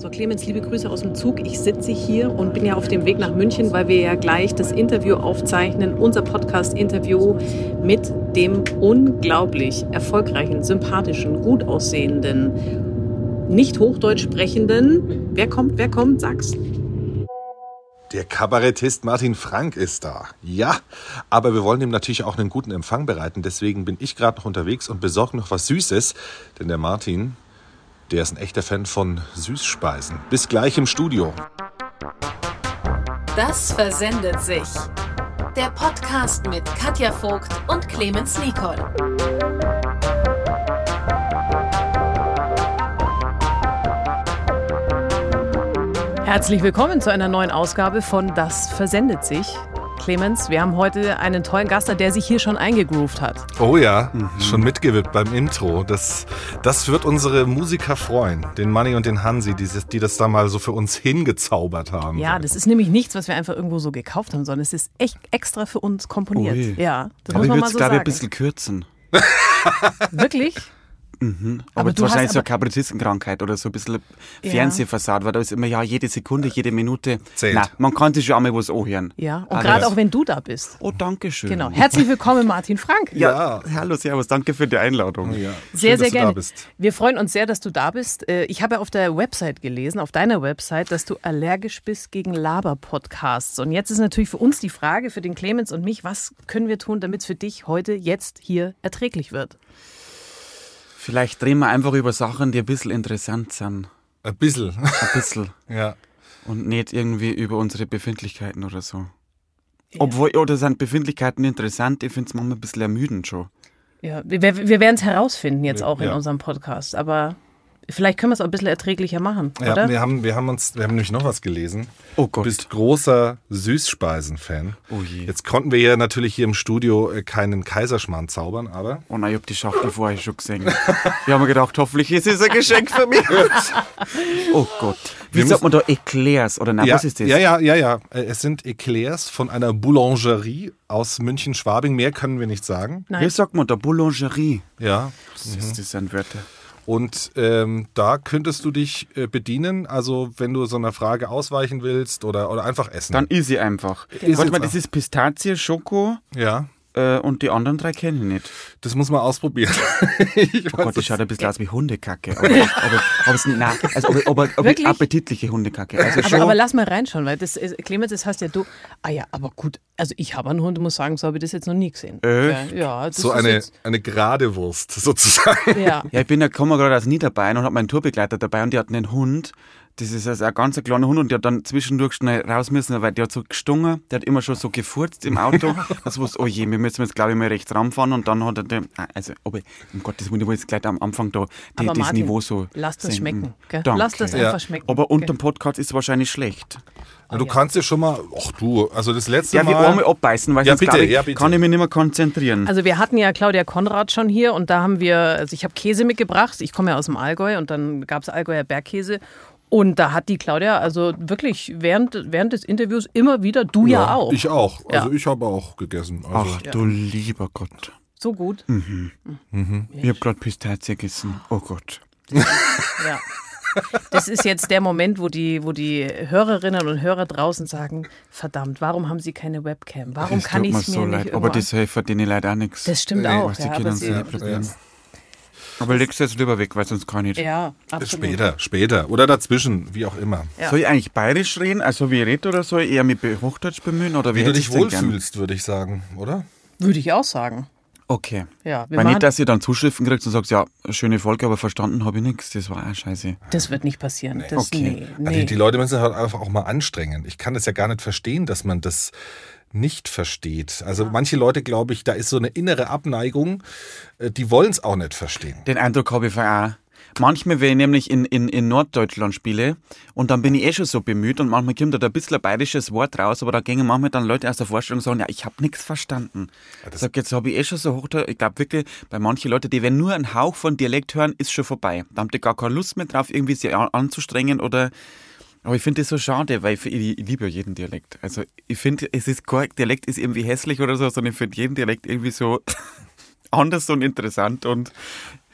So, Clemens, liebe Grüße aus dem Zug. Ich sitze hier und bin ja auf dem Weg nach München, weil wir ja gleich das Interview aufzeichnen, unser Podcast-Interview mit dem unglaublich erfolgreichen, sympathischen, gut aussehenden, nicht Hochdeutsch sprechenden. Wer kommt, wer kommt, sag's. Der Kabarettist Martin Frank ist da. Ja, aber wir wollen ihm natürlich auch einen guten Empfang bereiten. Deswegen bin ich gerade noch unterwegs und besorge noch was Süßes. Denn der Martin, der ist ein echter Fan von Süßspeisen. Bis gleich im Studio. Das versendet sich. Der Podcast mit Katja Vogt und Clemens Nicol. Herzlich willkommen zu einer neuen Ausgabe von Das versendet sich. Clemens, wir haben heute einen tollen Gast, der sich hier schon eingegroovt hat. Oh ja, mhm. schon mitgewippt beim Intro. Das, das wird unsere Musiker freuen, den Manni und den Hansi, die, die das da mal so für uns hingezaubert haben. Ja, das ist nämlich nichts, was wir einfach irgendwo so gekauft haben, sondern es ist echt extra für uns komponiert. Ui. Ja, das Aber muss man mal so sagen. Ich ein bisschen kürzen. Wirklich? Mhm. Aber, aber du wahrscheinlich so eine Kabarettistenkrankheit oder so ein bisschen ja. Fernsehfassade, weil da ist immer ja jede Sekunde, jede Minute. Zählt. Na, man kann sich schon einmal was anhören. Ja, und gerade auch wenn du da bist. Oh, danke schön. Genau. Herzlich willkommen, Martin Frank. Ja, ja. hallo, servus, danke für die Einladung. Ja. Sehr, Schön, sehr gerne. Wir freuen uns sehr, dass du da bist. Äh, ich habe ja auf der Website gelesen, auf deiner Website, dass du allergisch bist gegen Laber-Podcasts. Und jetzt ist natürlich für uns die Frage, für den Clemens und mich, was können wir tun, damit es für dich heute, jetzt, hier erträglich wird? Vielleicht drehen wir einfach über Sachen, die ein bisschen interessant sind. Ein bisschen. Ein bisschen. ja. Und nicht irgendwie über unsere Befindlichkeiten oder so. Ja. Obwohl, oder sind Befindlichkeiten interessant, ich finde es manchmal ein bisschen ermüdend schon. Ja, wir, wir werden es herausfinden jetzt auch in unserem Podcast, aber Vielleicht können wir es auch ein bisschen erträglicher machen, ja, oder? Wir haben, wir haben uns, wir haben nämlich noch was gelesen. Oh Gott. Du bist großer Süßspeisen-Fan. Oh je. Jetzt konnten wir ja natürlich hier im Studio äh, keinen Kaiserschmarrn zaubern, aber. Oh nein, ich hab die Schachtel vorher schon gesehen. wir haben gedacht, hoffentlich ist es ein Geschenk für mich. oh Gott. Wie wir sagt man da Eclairs oder nein, ja, was ist das? Ja, ja, ja, ja. Äh, es sind Eclairs von einer Boulangerie aus München-Schwabing. Mehr können wir nicht sagen. Nein. Wie sagt man da Boulangerie? Ja. Was ist mhm. das an Wörter? Und ähm, da könntest du dich äh, bedienen, also wenn du so einer Frage ausweichen willst oder, oder einfach essen. Dann easy einfach. Genau. Warte mal, das ist Pistazie, Schoko. Ja. Äh, und die anderen drei kenne ich nicht. Das muss man ausprobieren. oh Gott, das schaut ein bisschen aus wie Hundekacke. Aber, aber, aber, es, nein, also, aber, aber appetitliche Hundekacke. Also aber, aber, lass mal reinschauen, weil das, Clemens, das hast ja du. Ah ja, aber gut, also ich habe einen Hund, muss sagen, so habe ich das jetzt noch nie gesehen. Echt? Ja, ja so eine, eine gerade Wurst sozusagen. Ja, ja ich bin ja, komme gerade aus Niederbayern und habe meinen Tourbegleiter dabei und die hatten einen Hund, das ist also ein ganz kleiner Hund und der hat dann zwischendurch schnell raus müssen, weil der hat so gestungen, der hat immer schon so gefurzt im Auto. das wusste, oh je, wir müssen jetzt glaube ich mal rechts ranfahren und dann hat er, den, also, aber um Gottes Willen, ich will jetzt gleich am Anfang da die, das Martin, Niveau so Lass das schmecken, gell? Lass das einfach schmecken. Aber unter dem Podcast ist es wahrscheinlich schlecht. Ja, du kannst ja schon mal, ach du, also das letzte ja, Mal. Ja, wir einmal abbeißen, weil ja, sonst bitte, ich, ja, bitte. kann ich mich nicht mehr konzentrieren. Also wir hatten ja Claudia Konrad schon hier und da haben wir, also ich habe Käse mitgebracht, ich komme ja aus dem Allgäu und dann gab es Allgäuer Bergkäse und da hat die Claudia also wirklich während, während des Interviews immer wieder, du ja, ja auch. Ich auch. Also ja. ich habe auch gegessen. Also Ach du lieber Gott. So gut. Mhm. Mhm. Ich habe gerade Pistazie gegessen. Oh Gott. ja. Das ist jetzt der Moment, wo die, wo die Hörerinnen und Hörer draußen sagen: Verdammt, warum haben sie keine Webcam? Warum das kann ich es mir so nicht leid. Aber das hilft denen leider auch nichts. Das stimmt nee, auch. Was die ja, Kinder ja, ja. Aber legst du jetzt lieber weg, weil sonst kann ich nicht. Ja, absolut. Später, später. Oder dazwischen, wie auch immer. Ja. Soll ich eigentlich bayerisch reden, also wie ich rede, oder soll ich eher mit Hochdeutsch bemühen? Oder wie, wie du dich wohlfühlst, würde ich sagen, oder? Würde ich auch sagen. Okay. Ja, Weil nicht, dass ihr dann Zuschriften kriegt und sagt, ja, schöne Folge, aber verstanden habe ich nichts. Das war auch scheiße. Das wird nicht passieren. Nee. Das, okay. Nee, nee. Also die Leute müssen halt einfach auch mal anstrengen. Ich kann das ja gar nicht verstehen, dass man das nicht versteht. Also ja. manche Leute, glaube ich, da ist so eine innere Abneigung, äh, die wollen es auch nicht verstehen. Den Eindruck habe ich auch. Manchmal, wenn ich nämlich in, in, in Norddeutschland spiele und dann bin ich eh schon so bemüht und manchmal kommt da ein bisschen ein bayerisches Wort raus, aber da gehen manchmal dann Leute aus der Vorstellung und sagen, ja, ich habe nichts verstanden. Ja, ich sag, jetzt habe ich eh schon so hoch, ich glaube wirklich, bei manchen Leuten, die wenn nur einen Hauch von Dialekt hören, ist schon vorbei. Da haben die gar keine Lust mehr drauf, irgendwie sich anzustrengen oder aber ich finde das so schade, weil ich, ich, liebe ja jeden Dialekt. Also ich finde, es ist kein Dialekt ist irgendwie hässlich oder so, sondern ich finde jeden Dialekt irgendwie so anders und interessant und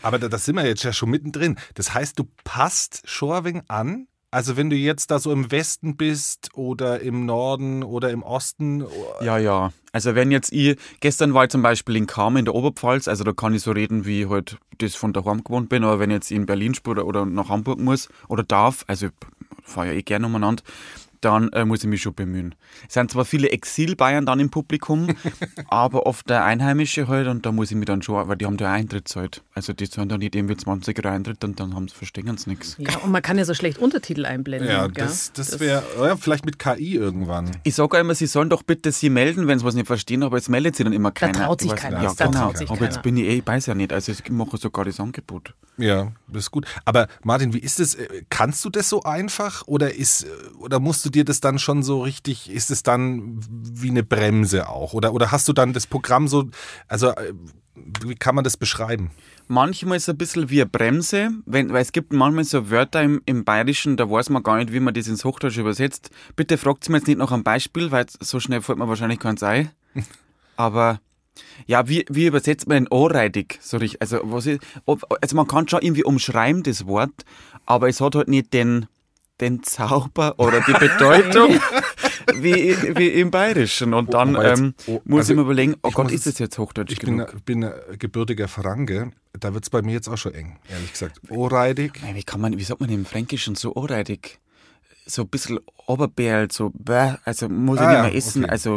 aber da, da sind wir jetzt ja schon mittendrin. Das heißt, du passt Schorwing an Also wenn du jetzt da so im Westen bist oder im Norden oder im Osten. Ja, ja. Also wenn jetzt ich, gestern war ich zum Beispiel in Kam in der Oberpfalz, also da kann ich so reden, wie ich halt das von daheim gewohnt bin, aber wenn ich jetzt in Berlin spiele oder, nach Hamburg muss oder darf, also fahre ja eh gerne umeinander, dann äh, muss ich mich schon bemühen. Es sind zwar viele Exil-Bayern dann im Publikum, aber oft der Einheimische halt und da muss ich mich dann schon, weil die haben da Eintrittszeit. Also die zahlen dann nicht irgendwie 20 Euro Eintritt und dann haben sie, verstehen sie nichts. Ja, und man kann ja so schlecht Untertitel einblenden. Ja, gell? das, das wäre ja, vielleicht mit KI irgendwann. Ich sage immer, sie sollen doch bitte sie melden, wenn sie was nicht verstehen, aber jetzt meldet sie dann immer keiner. traut sich keiner. Ja, da genau. traut sich aber jetzt keiner. bin ich eh, ich weiß ja nicht, also ich mache sogar das Angebot. Ja, das ist gut. Aber Martin, wie ist es? äh, Kannst du das so einfach oder ist äh, oder musst du dir das dann schon so richtig? Ist es dann wie eine Bremse auch oder oder hast du dann das Programm so? Also äh, wie kann man das beschreiben? Manchmal ist es ein bisschen wie eine Bremse, wenn, weil es gibt manchmal so Wörter im, im Bayerischen, da weiß man gar nicht, wie man das ins Hochdeutsche übersetzt. Bitte fragt mir jetzt nicht nach einem Beispiel, weil so schnell fällt mir wahrscheinlich keins ein. Aber ja, wie, wie übersetzt man denn anreitig? So richtig, also, was ist, also man kann schon irgendwie umschreiben, das Wort, aber es hat halt nicht den, den Zauber oder die Bedeutung wie, wie im Bayerischen. Und dann jetzt- ähm, oh, muss also ich mir überlegen, oh Gott, ist das jetzt Hochdeutsch Ich bin, genug? bin ein gebürtiger Franke. Da wird es bei mir jetzt auch schon eng, ehrlich gesagt. Oreidig. Ey, Wie kann man, wie sagt man im Fränkischen so anreitig? So ein bisschen Oberbärl, so, bäh, also muss ich Ah, nicht ja, mehr essen, okay. also,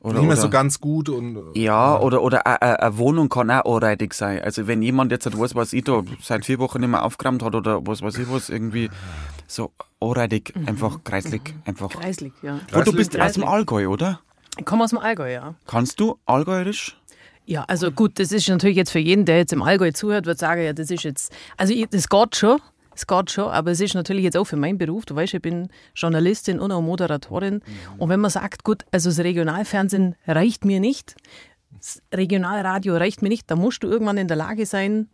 oder, Nicht mehr oder, so ganz gut und ja, oder, oder a- eine Wohnung kann auch anreitig sein. Also, wenn jemand jetzt, was weiß ich, da seit vier Wochen nicht mehr aufgeräumt hat oder was weiß ich was, irgendwie so anreitig, einfach kreislig, einfach. Kreislig, ja. Und du Kreislig? bist aus dem Kreislig. Allgäu, oder? Ich komme aus dem Allgäu, ja. Kannst du Allgäuerisch? Ja, also gut, das ist natürlich jetzt für jeden, der jetzt im Allgäu zuhört, wird sagen, ja, das ist jetzt, also ich, das geht schon, es geht schon, aber es ist natürlich jetzt auch für meinen Beruf, du weißt, ich bin Journalistin und auch Moderatorin und wenn man sagt, gut, also das Regionalfernsehen reicht mir nicht, das Regionalradio reicht mir nicht, dann musst du irgendwann in der Lage sein,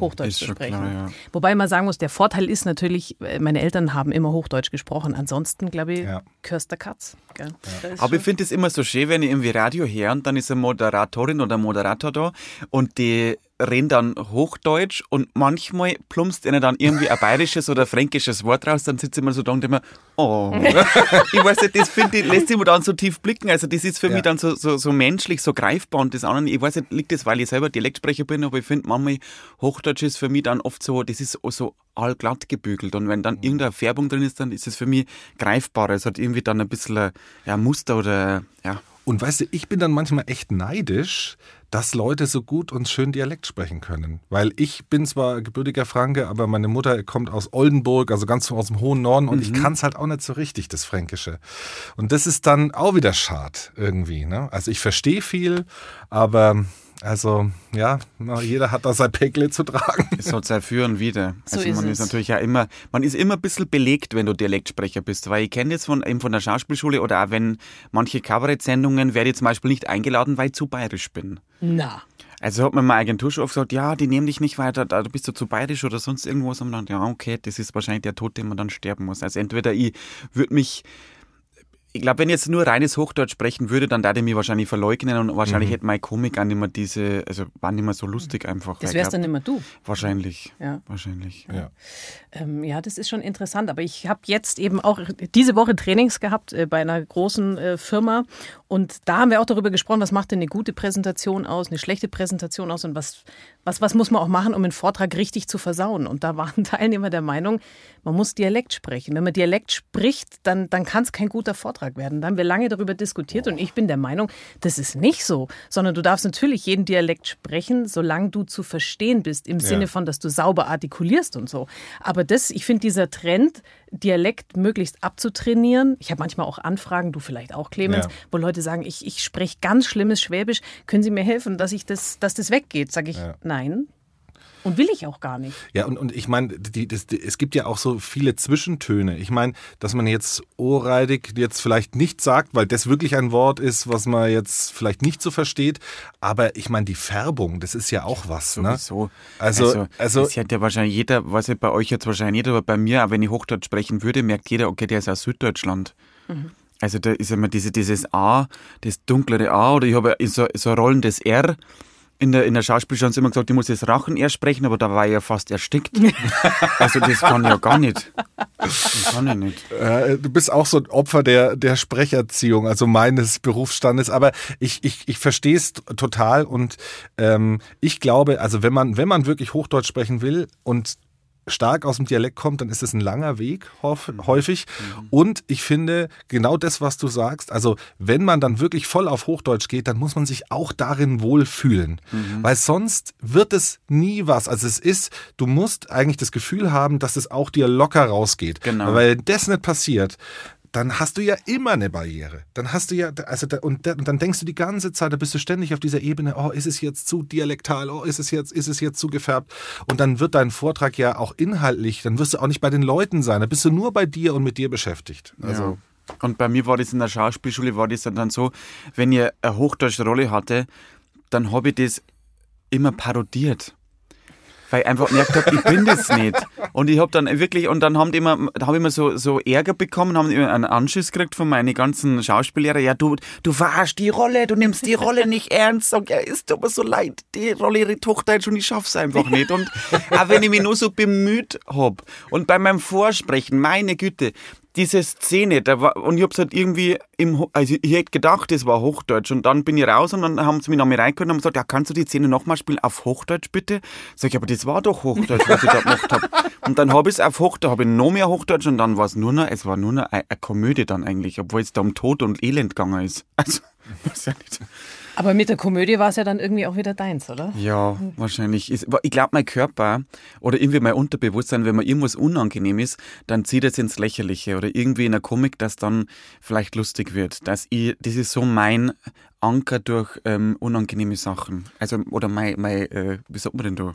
Hochdeutsch Ist zu sprechen. klar, ja. Wobei man sagen muss, der Vorteil ist natürlich, äh, meine Eltern haben immer Hochdeutsch gesprochen, ansonsten glaube ich, Ja. Kirster Katz. Gell? Da ist Aber ich finde es immer so schön, wenn ich irgendwie Radio höre und dann ist eine Moderatorin oder ein Moderator da und die reden dann Hochdeutsch und manchmal plumpst ihnen dann irgendwie ein bayerisches oder fränkisches Wort raus, dann sitzt immer so da und immer, oh. ich weiß nicht, das finde ich, lässt immer dann so tief blicken. Also das ist für Ja. mich dann so, so, so menschlich, so greifbar und das andere, ich weiß nicht, liegt das, weil ich selber Dialektsprecher bin, aber ich finde manchmal Hochdeutsch ist für mich dann oft so, das ist so allglatt gebügelt und wenn dann irgendeine Färbung drin ist, dann ist es für mich greifbarer. Es hat irgendwie dann ein bisschen ja, Muster oder ja. Und weißt du, ich bin dann manchmal echt neidisch, dass Leute so gut und schön Dialekt sprechen können. Weil ich bin zwar gebürtiger Franke, aber meine Mutter kommt aus Oldenburg, also ganz aus dem hohen Norden, und ich kann es halt auch nicht so richtig, das Fränkische. Und das ist dann auch wieder schad irgendwie. Ne? Also ich verstehe viel, aber also ja, jeder hat da sein Päckle zu tragen. Es hat sein Für und Wider. So Also ist man es. ist natürlich ja immer, man ist immer ein bisschen belegt, wenn du Dialektsprecher bist. Weil ich kenne jetzt von, eben von der Schauspielschule oder auch wenn manche Kabarettsendungen werde ich zum Beispiel nicht eingeladen, weil ich zu bayerisch bin. Na. Also hat mir meine Agentur schon oft gesagt, ja, die nehmen dich nicht weiter, da bist du zu bayerisch oder sonst irgendwas. Und dann, ja, okay, das ist wahrscheinlich der Tod, den man dann sterben muss. Also entweder ich würde mich, ich glaube, wenn ich jetzt nur reines Hochdeutsch sprechen würde, dann würde ich mich wahrscheinlich verleugnen und wahrscheinlich hätte meine Komik auch nicht mehr diese, also war nicht mehr so lustig einfach. Das wärst dann immer du. Wahrscheinlich. Ja. Wahrscheinlich. Ja. Ähm, ja, das ist schon interessant. Aber ich habe jetzt eben auch diese Woche Trainings gehabt äh, bei einer großen äh, Firma. Und da haben wir auch darüber gesprochen, was macht denn eine gute Präsentation aus, eine schlechte Präsentation aus und was, was, was muss man auch machen, um einen Vortrag richtig zu versauen. Und da waren Teilnehmer der Meinung, man muss Dialekt sprechen. Wenn man Dialekt spricht, dann, dann kann es kein guter Vortrag werden. Da haben wir lange darüber diskutiert und ich bin der Meinung, das ist nicht so, sondern du darfst natürlich jeden Dialekt sprechen, solange du zu verstehen bist, im Sinne von, dass du sauber artikulierst und so. Aber das, ich finde, dieser Trend, Dialekt möglichst abzutrainieren, ich habe manchmal auch Anfragen, du vielleicht auch, Clemens, Ja. wo Leute sagen, ich, ich spreche ganz schlimmes Schwäbisch, können Sie mir helfen, dass ich das, dass das weggeht? Sage ich, nein. Und will ich auch gar nicht. Ja, und, und ich meine, die, das, die, es gibt ja auch so viele Zwischentöne. Ich meine, dass man jetzt ohrreidig jetzt vielleicht nicht sagt, weil das wirklich ein Wort ist, was man jetzt vielleicht nicht so versteht. Aber ich meine, die Färbung, das ist ja auch was. Ne? Sowieso. Also- also- es hat ja wahrscheinlich jeder, weiß ich bei euch jetzt wahrscheinlich nicht, aber bei mir, auch wenn ich Hochdeutsch sprechen würde, merkt jeder, okay, der ist aus Süddeutschland. Also da ist immer diese, dieses A, das dunklere A, oder ich habe so, so ein rollendes R. in der, in der Schauspielschule haben sie immer gesagt, ich muss jetzt Rachen erst sprechen, aber da war ich ja fast erstickt. also das kann ich ja gar nicht. Das kann ich nicht. Äh, du bist auch so ein Opfer der, der Sprecherziehung, also meines Berufsstandes. Aber ich, ich, ich verstehe es total und ähm, ich glaube, also wenn man, wenn man wirklich Hochdeutsch sprechen will und stark aus dem Dialekt kommt, dann ist es ein langer Weg häufig. Und ich finde genau das, was du sagst, also wenn man dann wirklich voll auf Hochdeutsch geht, dann muss man sich auch darin wohlfühlen. Mhm. Weil sonst wird es nie was. Also es ist, du musst eigentlich das Gefühl haben, dass es auch dir locker rausgeht. Genau. Weil das nicht passiert, dann hast du ja immer eine Barriere. Dann hast du ja, also da, und, da, und, dann denkst du die ganze Zeit, da bist du ständig auf dieser Ebene, oh, ist es jetzt zu dialektal, oh, ist es jetzt, ist es jetzt zu gefärbt? Und dann wird dein Vortrag ja auch inhaltlich, dann wirst du auch nicht bei den Leuten sein, da bist du nur bei dir und mit dir beschäftigt. Also. Ja. Und bei mir war das in der Schauspielschule, war das dann so, wenn ihr eine hochdeutsche Rolle hatte, dann habe ich das immer parodiert weil ich einfach gemerkt habe, ich bin das nicht. Und ich habe dann wirklich, und dann haben die immer, habe ich immer so, so Ärger bekommen, haben immer einen Anschiss gekriegt von meinen ganzen Schauspiellehrer. Ja, du, du verarschst die Rolle, du nimmst die Rolle nicht ernst. Sag, ja, ist aber so leid, die Rolle ihre Tochter ist und ich schaff's einfach nicht. Und auch wenn ich mich nur so bemüht hab und bei meinem Vorsprechen, meine Güte, diese Szene, da war, und ich hab's halt irgendwie im, also ich hätte gedacht, das war Hochdeutsch und dann bin ich raus und dann haben sie mich noch mal reingehört und haben gesagt, ja, kannst du die Szene nochmal spielen auf Hochdeutsch bitte? Sag ich, aber das war doch Hochdeutsch, was ich da gemacht habe. Und dann habe ich es auf Hochdeutsch, habe ich noch mehr Hochdeutsch und dann war es nur noch, es war nur noch eine, eine Komödie dann eigentlich, obwohl es da um Tod und Elend gegangen ist. Also, weiß ja nicht. Aber mit der Komödie war es ja dann irgendwie auch wieder deins, oder? Ja, wahrscheinlich. Ich glaube, mein Körper oder irgendwie mein Unterbewusstsein, wenn man irgendwas unangenehm ist, dann zieht es ins Lächerliche oder irgendwie in der Komik, dass dann vielleicht lustig wird. Dass ich, das ist so mein Anker durch ähm, unangenehme Sachen. Also, oder mein, mein äh, wie sagt man denn da?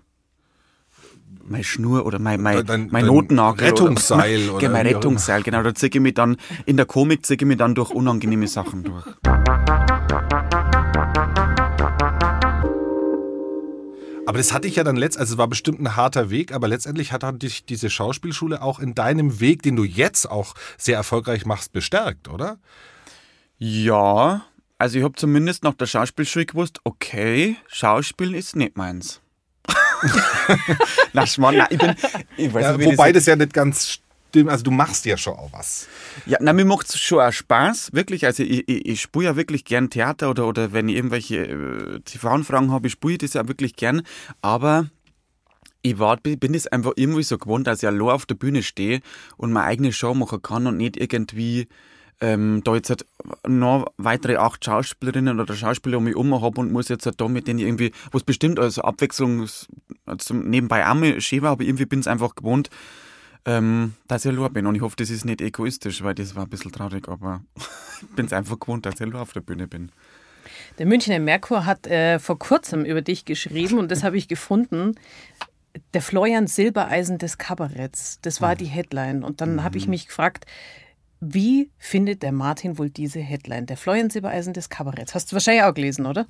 meine Schnur oder mein, mein, dein, mein Notennagel. Rettungsseil. Oder, oder mein Rettungsseil, genau. Da ziehe ich mich dann, in der Komik ziehe ich mich dann durch unangenehme Sachen durch. Aber das hatte ich ja dann letzt, also es war bestimmt ein harter Weg, aber letztendlich hat dich diese Schauspielschule auch in deinem Weg, den du jetzt auch sehr erfolgreich machst, bestärkt, oder? Ja, also ich habe zumindest nach der Schauspielschule gewusst, okay, Schauspiel ist nicht meins. Na, Schmarrn, na, ich bin, ich weiß ja, nicht, wobei das ja nicht ganz stimmt, also du machst ja schon auch was. Ja, na, mir macht es schon auch Spaß, wirklich. Also ich, ich, ich spiele ja wirklich gern Theater oder, oder wenn ich irgendwelche äh, TV-Anfragen habe, ich spiele das ja wirklich gern. Aber ich war, bin es einfach irgendwie so gewohnt, dass ich allein auf der Bühne stehe und meine eigene Show machen kann und nicht irgendwie ähm, da jetzt halt noch weitere acht Schauspielerinnen oder Schauspieler um mich herum habe und muss jetzt halt da mit denen irgendwie, was bestimmt als Abwechslung also nebenbei auch mal schön war, aber irgendwie bin es einfach gewohnt, ähm, dass ich allein bin. Und ich hoffe, das ist nicht egoistisch, weil das war ein bisschen traurig, aber ich bin es einfach gewohnt, dass ich allein auf der Bühne bin. Der Münchner Merkur hat äh, vor kurzem über dich geschrieben und das habe ich gefunden. Der Florian Silbereisen des Kabaretts, das war die Headline. Und dann mhm. habe ich mich gefragt, wie findet der Martin wohl diese Headline? Der Florian Silbereisen des Kabaretts. Hast du wahrscheinlich auch gelesen, oder?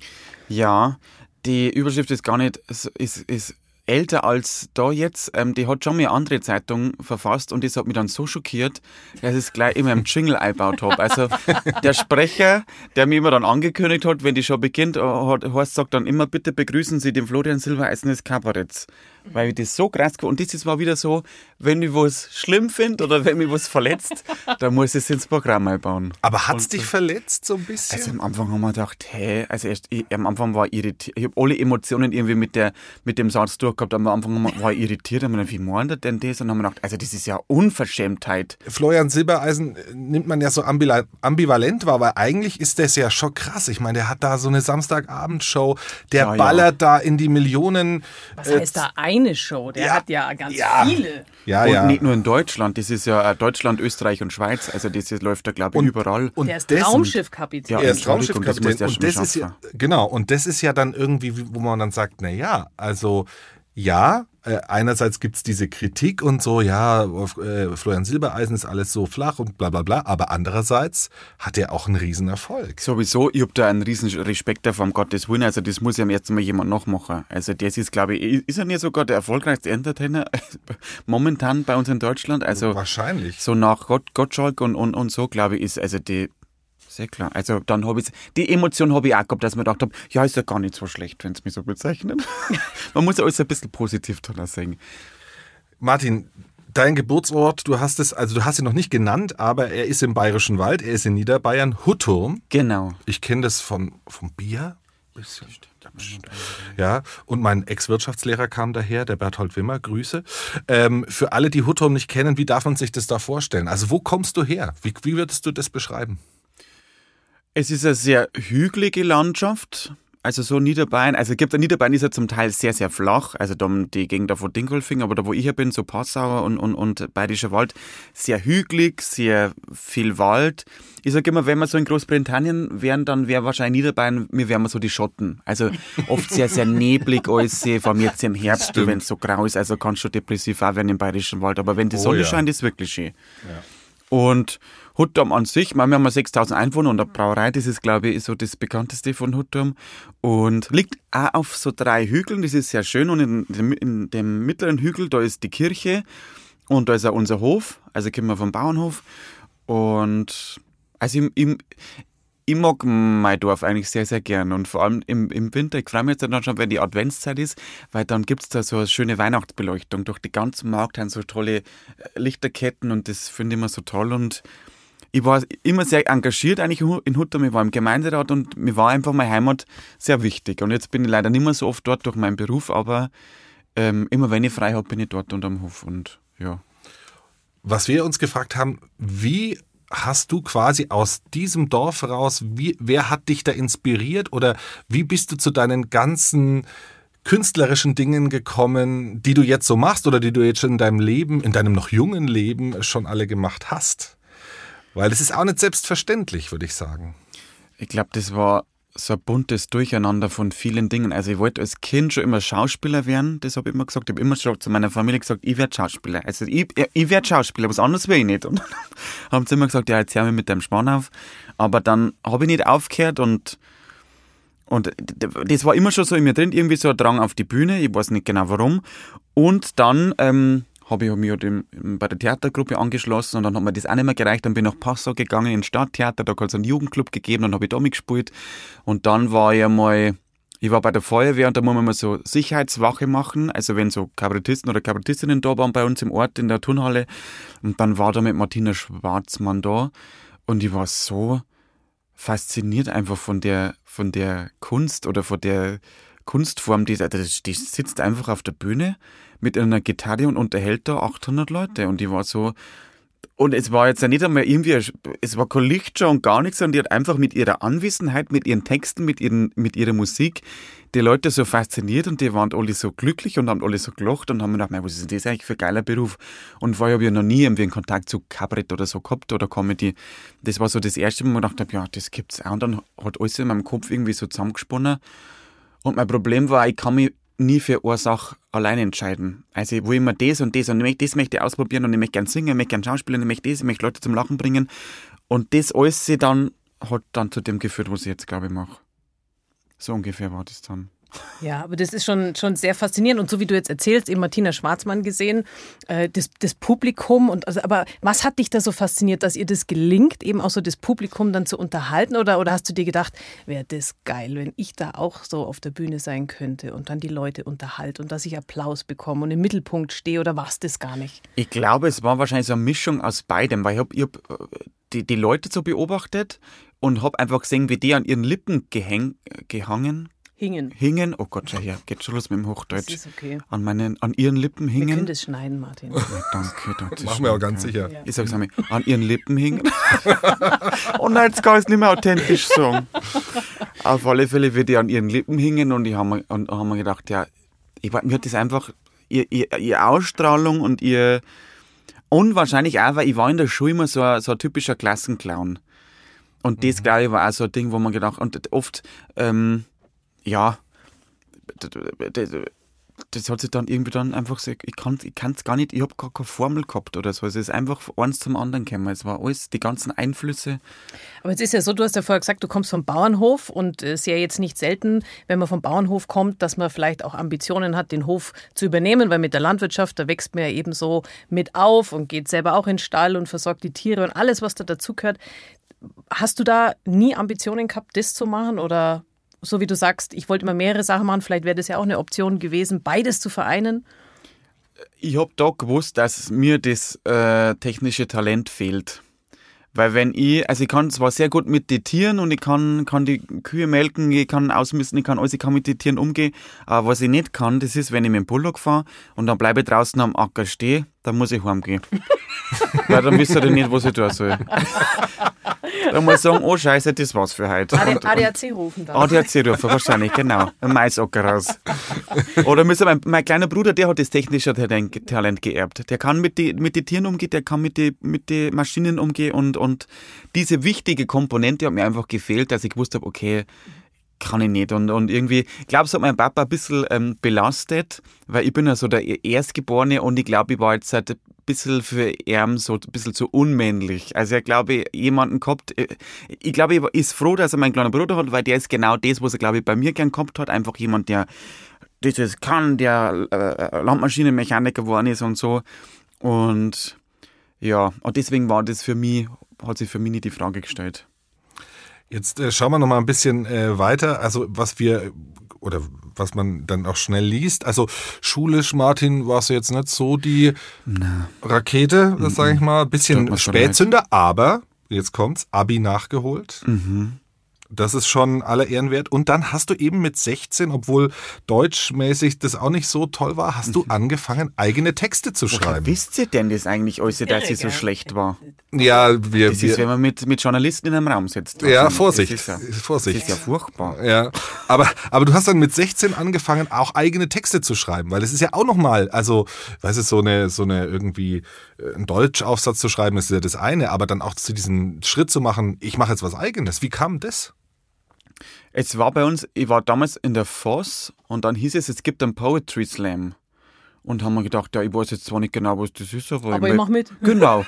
Ja, die Überschrift ist gar nicht, ist, ist älter als da jetzt. Ähm, die hat schon mal eine andere Zeitung verfasst und das hat mich dann so schockiert, dass ich es gleich immer im Jingle eingebaut habe. Also der Sprecher, der mir immer dann angekündigt hat, wenn die Show beginnt, äh, hat, Horst sagt dann immer, bitte begrüßen Sie den Florian Silbereisen des Kabaretts weil ich das so krass Und das ist mal wieder so, wenn ich was schlimm finde oder wenn mich was verletzt, dann muss ich es ins Programm einbauen. Aber hat es dich verletzt so ein bisschen? Also am Anfang haben wir gedacht, hä, also erst, ich, am Anfang war ich irritiert. Ich habe alle Emotionen irgendwie mit, der, mit dem Satz durchgehabt. Am Anfang war ich irritiert. Und wie meint denn das? Und dann haben wir gedacht, also das ist ja Unverschämtheit. Florian Silbereisen äh, nimmt man ja so ambivalent wahr, weil eigentlich ist das ja schon krass. Ich meine, der hat da so eine Samstagabendshow, der ja, ballert ja. da in die Millionen. Was heißt da ein eine Show, der ja. hat ja ganz ja. viele. Ja, und nicht nur in Deutschland, das ist ja Deutschland, Österreich und Schweiz, also das läuft da glaube ich überall. Und der ist Traumschiffkapitän. Ja, er ist Traumschiffkapitän. Und, und das ist ja, genau, und das ist ja dann irgendwie, wo man dann sagt, na ja, also ja, äh, einerseits gibt es diese Kritik und so, ja, äh, Florian Silbereisen ist alles so flach und bla bla bla, aber andererseits hat er auch einen riesen Erfolg. Sowieso, ich habe da einen riesen Respekt davor, um Gottes Willen, also das muss ja am ersten Mal jemand nachmachen. Also das ist, glaube ich, ist er nicht sogar der erfolgreichste Entertainer momentan bei uns in Deutschland? Also Wahrscheinlich. So nach Gott, Gottschalk und, und, und so, glaube ich, ist also die Sehr klar. Also dann habe ich die Emotion habe ich auch gehabt, dass mir gedacht habe, ja, ist ja gar nicht so schlecht, wenn es mich so bezeichnet. Man muss ja alles ein bisschen positiv tun sehen. Martin, dein Geburtsort, du hast es, also du hast ihn noch nicht genannt, aber er ist im Bayerischen Wald, er ist in Niederbayern, Hutturm. Genau. Ich kenne das von, vom Bier. Bisschen. Ja, und mein Ex-Wirtschaftslehrer kam daher, der Berthold Wimmer, Grüße. Ähm, für alle, die Hutturm nicht kennen, wie darf man sich das da vorstellen? Also wo kommst du her? Wie, wie würdest du das beschreiben? Es ist eine sehr hügelige Landschaft. Also so Niederbayern, also gibt Niederbayern ist ja zum Teil sehr, sehr flach, also da die Gegend da von Dingolfing, aber da wo ich hier bin, so Passauer und, und, und Bayerischer Wald, sehr hügelig, sehr viel Wald. Ich sage immer, wenn wir so in Großbritannien wären, dann wäre wahrscheinlich Niederbayern, mir wären wir so die Schotten. Also oft sehr, sehr neblig alles, vor allem jetzt im Herbst, wenn es so grau ist, also kannst du depressiv auch werden im Bayerischen Wald, aber wenn die Sonne oh, ja. scheint, ist wirklich schön. Ja. Und Hutturm an sich, wir haben ja 6000 Einwohner und eine Brauerei, das ist, glaube ich, so das bekannteste von Hutturm. Und liegt auch auf so drei Hügeln, das ist sehr schön. Und in dem, in dem mittleren Hügel, da ist die Kirche und da ist auch unser Hof, also kommen wir vom Bauernhof. Und also ich, ich, ich mag mein Dorf eigentlich sehr, sehr gern. Und vor allem im, im Winter, ich freue mich jetzt dann schon, wenn die Adventszeit ist, weil dann gibt es da so eine schöne Weihnachtsbeleuchtung. Durch die ganzen Markt haben so tolle äh, Lichterketten und das finde ich immer so toll. Und ich war immer sehr engagiert eigentlich in Hutterm. Ich war im Gemeinderat und mir war einfach meine Heimat sehr wichtig. Und jetzt bin ich leider nicht mehr so oft dort durch meinen Beruf, aber ähm, immer wenn ich frei habe, bin ich dort unterm Hof und ja. Was wir uns gefragt haben, wie hast du quasi aus diesem Dorf raus, wie, wer hat dich da inspiriert oder wie bist du zu deinen ganzen künstlerischen Dingen gekommen, die du jetzt so machst oder die du jetzt schon in deinem Leben, in deinem noch jungen Leben schon alle gemacht hast? Weil es ist auch nicht selbstverständlich, würde ich sagen. Ich glaube, das war so ein buntes Durcheinander von vielen Dingen. Also ich wollte als Kind schon immer Schauspieler werden, das habe ich immer gesagt. Ich habe immer schon zu meiner Familie gesagt, ich werde Schauspieler. Also ich, ich werde Schauspieler, was anderes will ich nicht. Und dann haben sie immer gesagt, ja, jetzt hör mir mit deinem Spann auf. Aber dann habe ich nicht aufgehört und und das war immer schon so in mir drin, irgendwie so ein Drang auf die Bühne, ich weiß nicht genau warum. Und dann ähm, habe ich mich halt bei der Theatergruppe angeschlossen und dann hat mir das auch nicht mehr gereicht. Dann bin ich nach Passau gegangen ins Stadttheater, da hat es einen Jugendclub gegeben, dann habe ich da mitgespielt. Und dann war ich einmal, ich war bei der Feuerwehr und da muss man mal so Sicherheitswache machen. Also wenn so Kabarettisten oder Kabarettistinnen da waren bei uns im Ort in der Turnhalle. Und dann war da mit Martina Schwarzmann da und ich war so fasziniert einfach von der, von der Kunst oder von der Kunstform, die, die sitzt einfach auf der Bühne mit einer Gitarre und unterhält da 800 Leute. Und die war so, und es war jetzt ja nicht einmal irgendwie, es war kein Lichtshow und gar nichts, sondern die hat einfach mit ihrer Anwesenheit, mit ihren Texten, mit, ihren, mit ihrer Musik die Leute so fasziniert und die waren alle so glücklich und haben alle so gelacht und haben mir gedacht, was ist denn das eigentlich für ein geiler Beruf? Und vorher habe ich ja noch nie irgendwie einen Kontakt zu Kabarett oder so gehabt oder Comedy. Das war so das erste, wo ich mir gedacht habe, ja, das gibt's auch. Und dann hat alles in meinem Kopf irgendwie so zusammengesponnen. Und mein Problem war, ich kann mich nie für eine Sache allein entscheiden. Also wo immer das und das und ich möchte, das möchte ich ausprobieren und ich möchte gern singen, ich möchte gern schauspielen, ich möchte das, ich möchte Leute zum Lachen bringen. Und das alles dann hat dann zu dem geführt, was ich jetzt glaube ich mache. So ungefähr war das dann. Ja, aber das ist schon, schon sehr faszinierend. Und so wie du jetzt erzählst, eben Martina Schwarzmann gesehen, äh, das, das Publikum. Und also, aber was hat dich da so fasziniert, dass ihr das gelingt, eben auch so das Publikum dann zu unterhalten? Oder, oder hast du dir gedacht, wäre das geil, wenn ich da auch so auf der Bühne sein könnte und dann die Leute unterhalte und dass ich Applaus bekomme und im Mittelpunkt stehe? Oder war es das gar nicht? Ich glaube, es war wahrscheinlich so eine Mischung aus beidem, weil ich habe hab die, die Leute so beobachtet und habe einfach gesehen, wie die an ihren Lippen gehäng, gehangen, Hingen. Hingen, oh Gott, schau her, geht schon los mit dem Hochdeutsch. Das ist okay. An, meinen, an ihren Lippen hingen. Wir können das schneiden, Martin. Ja, danke, danke. Machen wir auch ganz sicher. Ja. Ich sag's einmal, an ihren Lippen hingen. oh nein, jetzt kann ich es nicht mehr authentisch sagen. Auf alle Fälle wird die an ihren Lippen hingen und ich habe mir, und, hab mir gedacht, ja, ich, mir hat das einfach, ihr, ihr, ihr Ausstrahlung und ihr, und wahrscheinlich auch, weil ich war in der Schule immer so ein, so ein typischer Klassenclown. Und das, mhm. glaube ich, war auch so ein Ding, wo man gedacht, und oft, ähm, ja, das hat sich dann irgendwie dann einfach so, ich kann es ich gar nicht, ich habe gar keine Formel gehabt oder so. Es ist einfach eins zum anderen gekommen. Es war alles, die ganzen Einflüsse. Aber es ist ja so, du hast ja vorher gesagt, du kommst vom Bauernhof und es ist ja jetzt nicht selten, wenn man vom Bauernhof kommt, dass man vielleicht auch Ambitionen hat, den Hof zu übernehmen, weil mit der Landwirtschaft, da wächst man ja eben so mit auf und geht selber auch in den Stall und versorgt die Tiere und alles, was da dazugehört Hast du da nie Ambitionen gehabt, das zu machen? Oder so wie du sagst, ich wollte immer mehrere Sachen machen, vielleicht wäre das ja auch eine Option gewesen, beides zu vereinen? Ich habe da gewusst, dass mir das äh, technische Talent fehlt. Weil wenn ich, also ich kann zwar sehr gut mit den Tieren und ich kann, kann die Kühe melken, ich kann ausmisten, ich kann alles, ich kann mit den Tieren umgehen, aber was ich nicht kann, das ist, wenn ich mit dem Bullock fahre und dann bleibe ich draußen am Acker stehen, dann muss ich heimgehen. Weil dann wisst ihr nicht, was ich tun soll. Dann muss ich sagen, oh Scheiße, das war's für heute. Und- ADAC rufen dann. ADAC rufen wahrscheinlich, genau. Ein Maisacker raus. Oder müssen mein, mein kleiner Bruder, der hat das technische Talent, Talent geerbt. Der kann mit den mit die Tieren umgehen, der kann mit den mit die Maschinen umgehen und, und diese wichtige Komponente hat mir einfach gefehlt, dass ich gewusst habe, okay, kann ich nicht. Und, und irgendwie, ich glaube, es hat mein Papa ein bisschen ähm, belastet, weil ich bin ja so der Erstgeborene und ich glaube, ich war jetzt halt ein bisschen für ihn so ein bisschen zu unmännlich. Also ich glaube, jemanden gehabt, äh, ich glaube, ich ist froh, dass er meinen kleinen Bruder hat, weil der ist genau das, was er, glaube ich, bei mir gern gehabt hat. Einfach jemand, der das kann, der äh, Landmaschinenmechaniker geworden ist und so. Und ja, und deswegen war das für mich, hat sich für mich nicht die Frage gestellt. Jetzt äh, schauen wir noch mal ein bisschen äh, weiter. Also was wir oder was man dann auch schnell liest. Also schulisch, Martin, warst du jetzt nicht so die Rakete, das sage ich mal. Bisschen Spätzünder, aber jetzt kommt's, Abi nachgeholt. Mhm. Das ist schon aller Ehren wert. Und dann hast du eben mit 16, obwohl deutschmäßig das auch nicht so toll war, hast du angefangen, eigene Texte zu Woher schreiben. wisst ihr denn das eigentlich alles, dass sie so schlecht war? Ja, wir, Das ist, wenn man mit, mit Journalisten in einem Raum sitzt. Ja, Also, Vorsicht, Das ist ja, Vorsicht. Das ist ja furchtbar. Ja, aber, aber du hast dann mit 16 angefangen, auch eigene Texte zu schreiben, weil das ist ja auch nochmal, also, weißt du, so eine, so eine irgendwie, äh, einen Deutschaufsatz zu schreiben, ist ja das eine, aber dann auch zu diesem Schritt zu machen, ich mache jetzt was eigenes. Wie kam das? Es war bei uns, ich war damals in der Voss und dann hieß es, es gibt einen Poetry Slam. Und haben wir gedacht, ja, ich weiß jetzt zwar nicht genau, was das ist, aber, Aber ich meld- mach mit. Genau.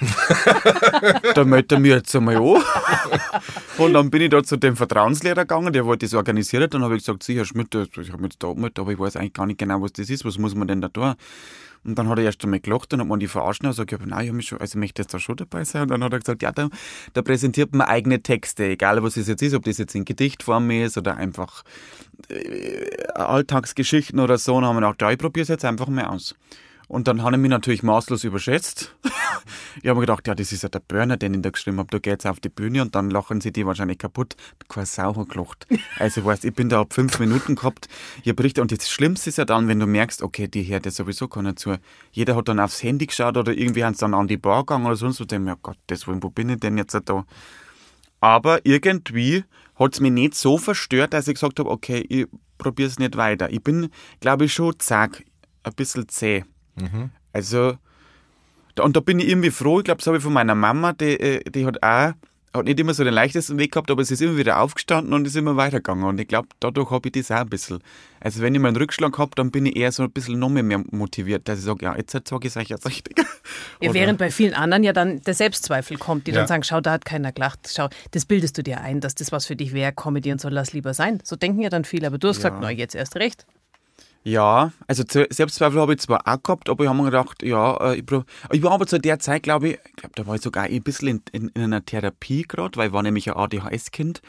da meldet er mir jetzt einmal an. Und dann bin ich da zu dem Vertrauenslehrer gegangen, der wollte das organisieren. Dann habe ich gesagt, sicher Schmidt, ich habe mich jetzt da mit, aber ich weiß eigentlich gar nicht genau, was das ist, was muss man denn da tun? Und dann hat er erst einmal gelacht, dann hat man die verarscht und gesagt, ja, nein, ich, schon, also möchte jetzt da schon dabei sein. Und dann hat er gesagt, ja, da, da präsentiert man eigene Texte, egal was es jetzt ist, ob das jetzt in Gedichtform ist oder einfach äh, Alltagsgeschichten oder so. Und dann haben wir gedacht, ja, ich probiere es jetzt einfach mal aus. Und dann habe ich mich natürlich maßlos überschätzt. ich habe mir gedacht, ja, das ist ja der Burner, den ich da geschrieben habe. Da geht's auf die Bühne und dann lachen sie die wahrscheinlich kaputt. Keine Sau hat gelacht. Also, weißt, ich bin da ab fünf Minuten gehabt. Ich hab richtig, und das Schlimmste ist ja dann, wenn du merkst, okay, die hört ja sowieso keiner zu. Jeder hat dann aufs Handy geschaut oder irgendwie haben sie dann an die Bar gegangen oder sonst was. Denken, ja Gott, das wo bin ich denn jetzt da? Aber irgendwie hat's mich nicht so verstört, dass ich gesagt habe, okay, ich probiere es nicht weiter. Ich bin, glaube ich, schon zack, ein bisschen zäh. Also, da, und da bin ich irgendwie froh. Ich glaube, das habe ich von meiner Mama, die, äh, die hat auch, hat nicht immer so den leichtesten Weg gehabt, aber sie ist immer wieder aufgestanden und ist immer weitergegangen. Und ich glaube, dadurch habe ich das auch ein bisschen. Also, wenn ich mal einen Rückschlag habe, dann bin ich eher so ein bisschen noch mehr motiviert, dass ich sage, ja, jetzt sage ich es euch jetzt richtig. Ja, während bei vielen anderen ja dann der Selbstzweifel kommt, die Ja. dann sagen, schau, da hat keiner gelacht, schau, das bildest du dir ein, dass das was für dich wäre, Comedy und so, lass lieber sein. So denken ja dann viele, aber du hast gesagt, na, jetzt erst recht. Ja, also Selbstzweifel habe ich zwar auch gehabt, aber ich habe mir gedacht, ja, äh, ich, ich war aber zu der Zeit, glaube ich, ich glaube, da war ich sogar ein bisschen in, in, in einer Therapie gerade, weil ich war nämlich ein ADHS-Kind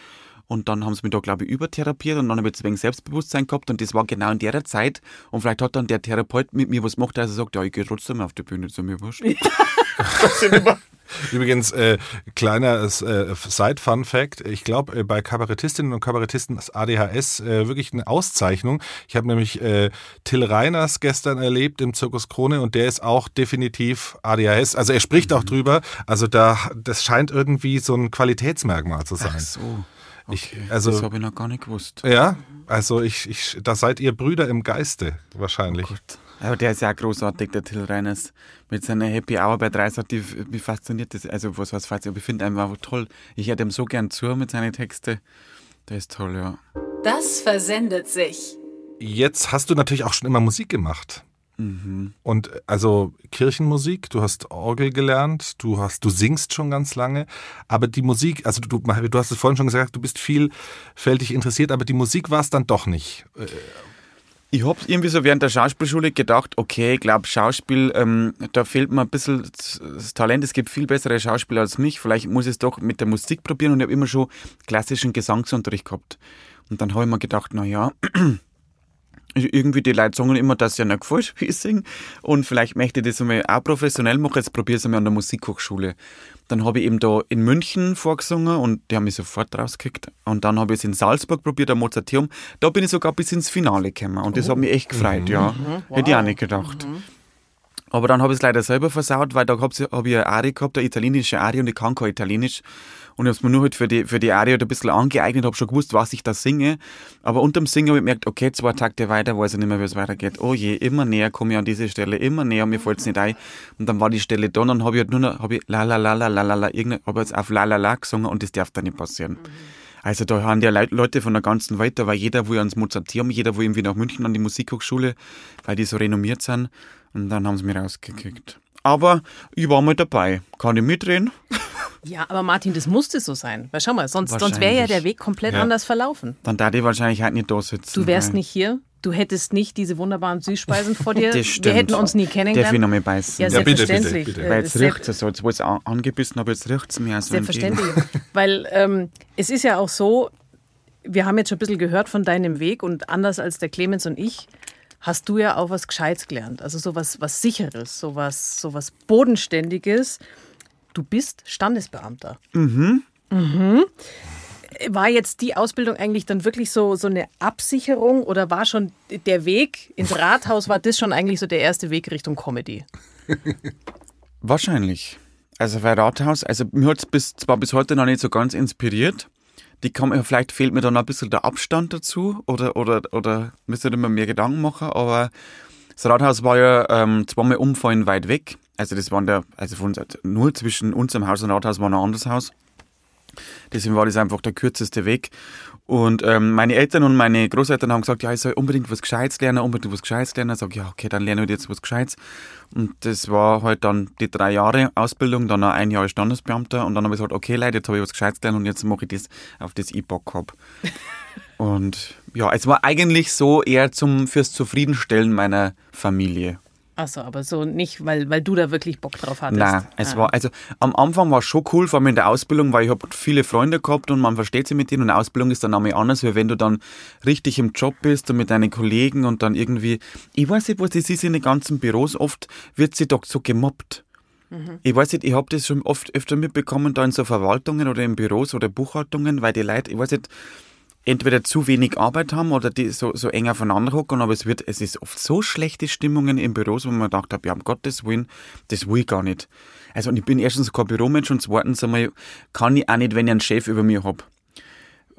und dann haben sie mich da, glaube ich, übertherapiert und dann habe ich wegen Selbstbewusstsein gehabt und das war genau in der Zeit und vielleicht hat dann der Therapeut mit mir was gemacht, dass er sagt, ja, ich gehe trotzdem auf die Bühne, zu mir wurscht. Übrigens, äh, kleiner äh, Side-Fun-Fact. Ich glaube, äh, bei Kabarettistinnen und Kabarettisten ist ADHS äh, wirklich eine Auszeichnung. Ich habe nämlich äh, Till Reiners gestern erlebt im Zirkus Krone und der ist auch definitiv ADHS. Also er spricht auch drüber. Also da, das scheint irgendwie so ein Qualitätsmerkmal zu sein. Ach so. Ich, Okay, also, das habe ich noch gar nicht gewusst. ja, also ich, ich, da seid ihr Brüder im Geiste wahrscheinlich. Gut. Aber der ist ja auch großartig, der Till Reiners. Mit seiner Happy Hour bei Dreisat, die, wie fasziniert das? Also, was heißt fasziniert? Ich finde einfach toll. Ich hätte ihm so gern zu mit seinen Texten. Der ist toll, ja. Das versendet sich. Jetzt hast du natürlich auch schon immer Musik gemacht. Mhm. Und äh, also Kirchenmusik, du hast Orgel gelernt, du hast, du singst schon ganz lange, aber die Musik, also du, du hast es vorhin schon gesagt, du bist vielfältig interessiert, aber die Musik war es dann doch nicht. Ich habe irgendwie so während der Schauspielschule gedacht, okay, ich glaube, Schauspiel, ähm, da fehlt mir ein bisschen das Talent. Es gibt viel bessere Schauspieler als mich. Vielleicht muss ich es doch mit der Musik probieren. Und ich habe immer schon klassischen Gesangsunterricht gehabt. Und dann habe ich mir gedacht, na ja, irgendwie die Leute sagen immer, dass ja nicht gefällt, singe. Und vielleicht möchte ich das einmal auch professionell machen. Jetzt probiere ich es einmal an der Musikhochschule. Dann habe ich eben da in München vorgesungen und die haben mich sofort rausgekickt. Und dann habe ich es in Salzburg probiert, am Mozarteum. Da bin ich sogar bis ins Finale gekommen. Und das hat mich echt gefreut, ja. Hätte ich auch nicht gedacht. Aber dann habe ich es leider selber versaut, weil da habe hab ich eine Arie gehabt, eine italienische Arie und ich kann kein Italienisch. Und ich habe es mir nur halt für die, für die Arie halt ein bisschen angeeignet, habe schon gewusst, was ich da singe. Aber unterm Singen habe ich gemerkt, okay, zwei Takte weiter, weiß ich nicht mehr, wie es weitergeht. Oh je, immer näher komme ich an diese Stelle, immer näher, mir fällt es nicht ein. Und dann war die Stelle da und dann habe ich halt nur noch, habe ich la la la la la la la, habe jetzt auf la la la gesungen und das darf da nicht passieren. Also da haben ja Leute von der ganzen Welt, da war jeder, wo ans Mozarteum, jeder, wo irgendwie nach München an die Musikhochschule, weil die so renommiert sind. Und dann haben sie mich rausgekickt. Aber ich war mal dabei. Kann ich mitreden? Ja, aber Martin, das musste so sein. Weil schau mal, sonst, sonst wäre ja der Weg komplett Ja. anders verlaufen. Dann da ich wahrscheinlich halt nicht da sitzen. Du wärst weil- nicht hier, du hättest nicht diese wunderbaren Süßspeisen vor dir. Das stimmt. Wir hätten uns nie Darf ich kennengelernt. noch mal beißen? Ja, Ja, bitte, bitte, selbstverständlich. bitte. Äh, Weil jetzt riecht es so, jetzt ich es an- angebissen habe, jetzt riecht es mir. Also Selbstverständlich. Weil ähm, es ist ja auch so, wir haben jetzt schon ein bisschen gehört von deinem Weg und anders als der Clemens und ich, hast du ja auch was Gescheites gelernt. Also sowas was Sicheres, sowas, sowas Bodenständiges. Du bist Standesbeamter. Mhm. War jetzt die Ausbildung eigentlich dann wirklich so, so eine Absicherung oder war schon der Weg ins Rathaus, war das schon eigentlich so der erste Weg Richtung Comedy? Wahrscheinlich. Also bei Rathaus, also mir hat es bis, zwar bis heute noch nicht so ganz inspiriert. Die mir- vielleicht fehlt mir dann noch ein bisschen der Abstand dazu oder, oder, oder müsste ich mir mehr Gedanken machen, aber das Rathaus war ja ähm, zweimal umfallen weit weg. Also das waren der, also von uns, nur zwischen unserem Haus und Rathaus war noch ein anderes Haus. Deswegen war das einfach der kürzeste Weg. Und ähm, meine Eltern und meine Großeltern haben gesagt, ja, ich soll unbedingt was Gescheites lernen, unbedingt was Gescheites lernen. Ich sag, ja, okay, dann lerne ich jetzt was Gescheites. Und das war halt dann die drei Jahre Ausbildung, dann noch ein Jahr als Standesbeamter. Und dann habe ich gesagt, okay, Leute, jetzt habe ich was Gescheites gelernt und jetzt mache ich das, auf das ich Bock hab. und ja, es war eigentlich so eher zum, fürs Zufriedenstellen meiner Familie. Achso, aber so nicht, weil, weil du da wirklich Bock drauf hattest. Nein, es Ah. war, also am Anfang war es schon cool, vor allem in der Ausbildung, weil ich habe viele Freunde gehabt und man versteht sich mit denen und Ausbildung ist dann einmal anders, wie wenn du dann richtig im Job bist und mit deinen Kollegen und dann irgendwie, ich weiß nicht, was das ist in den ganzen Büros, oft wird sie doch so gemobbt. Ich weiß nicht, ich habe das schon oft öfter mitbekommen, da in so Verwaltungen oder in Büros oder Buchhaltungen, weil die Leute, ich weiß nicht, entweder zu wenig Arbeit haben oder die so, so eng aufeinander hocken, aber es wird, es ist oft so schlechte Stimmungen in Büros, wo man gedacht habe, ja, um Gottes Willen, das will ich gar nicht. Also, und ich bin erstens kein Büromensch und zweitens einmal kann ich auch nicht, wenn ich einen Chef über mir hab.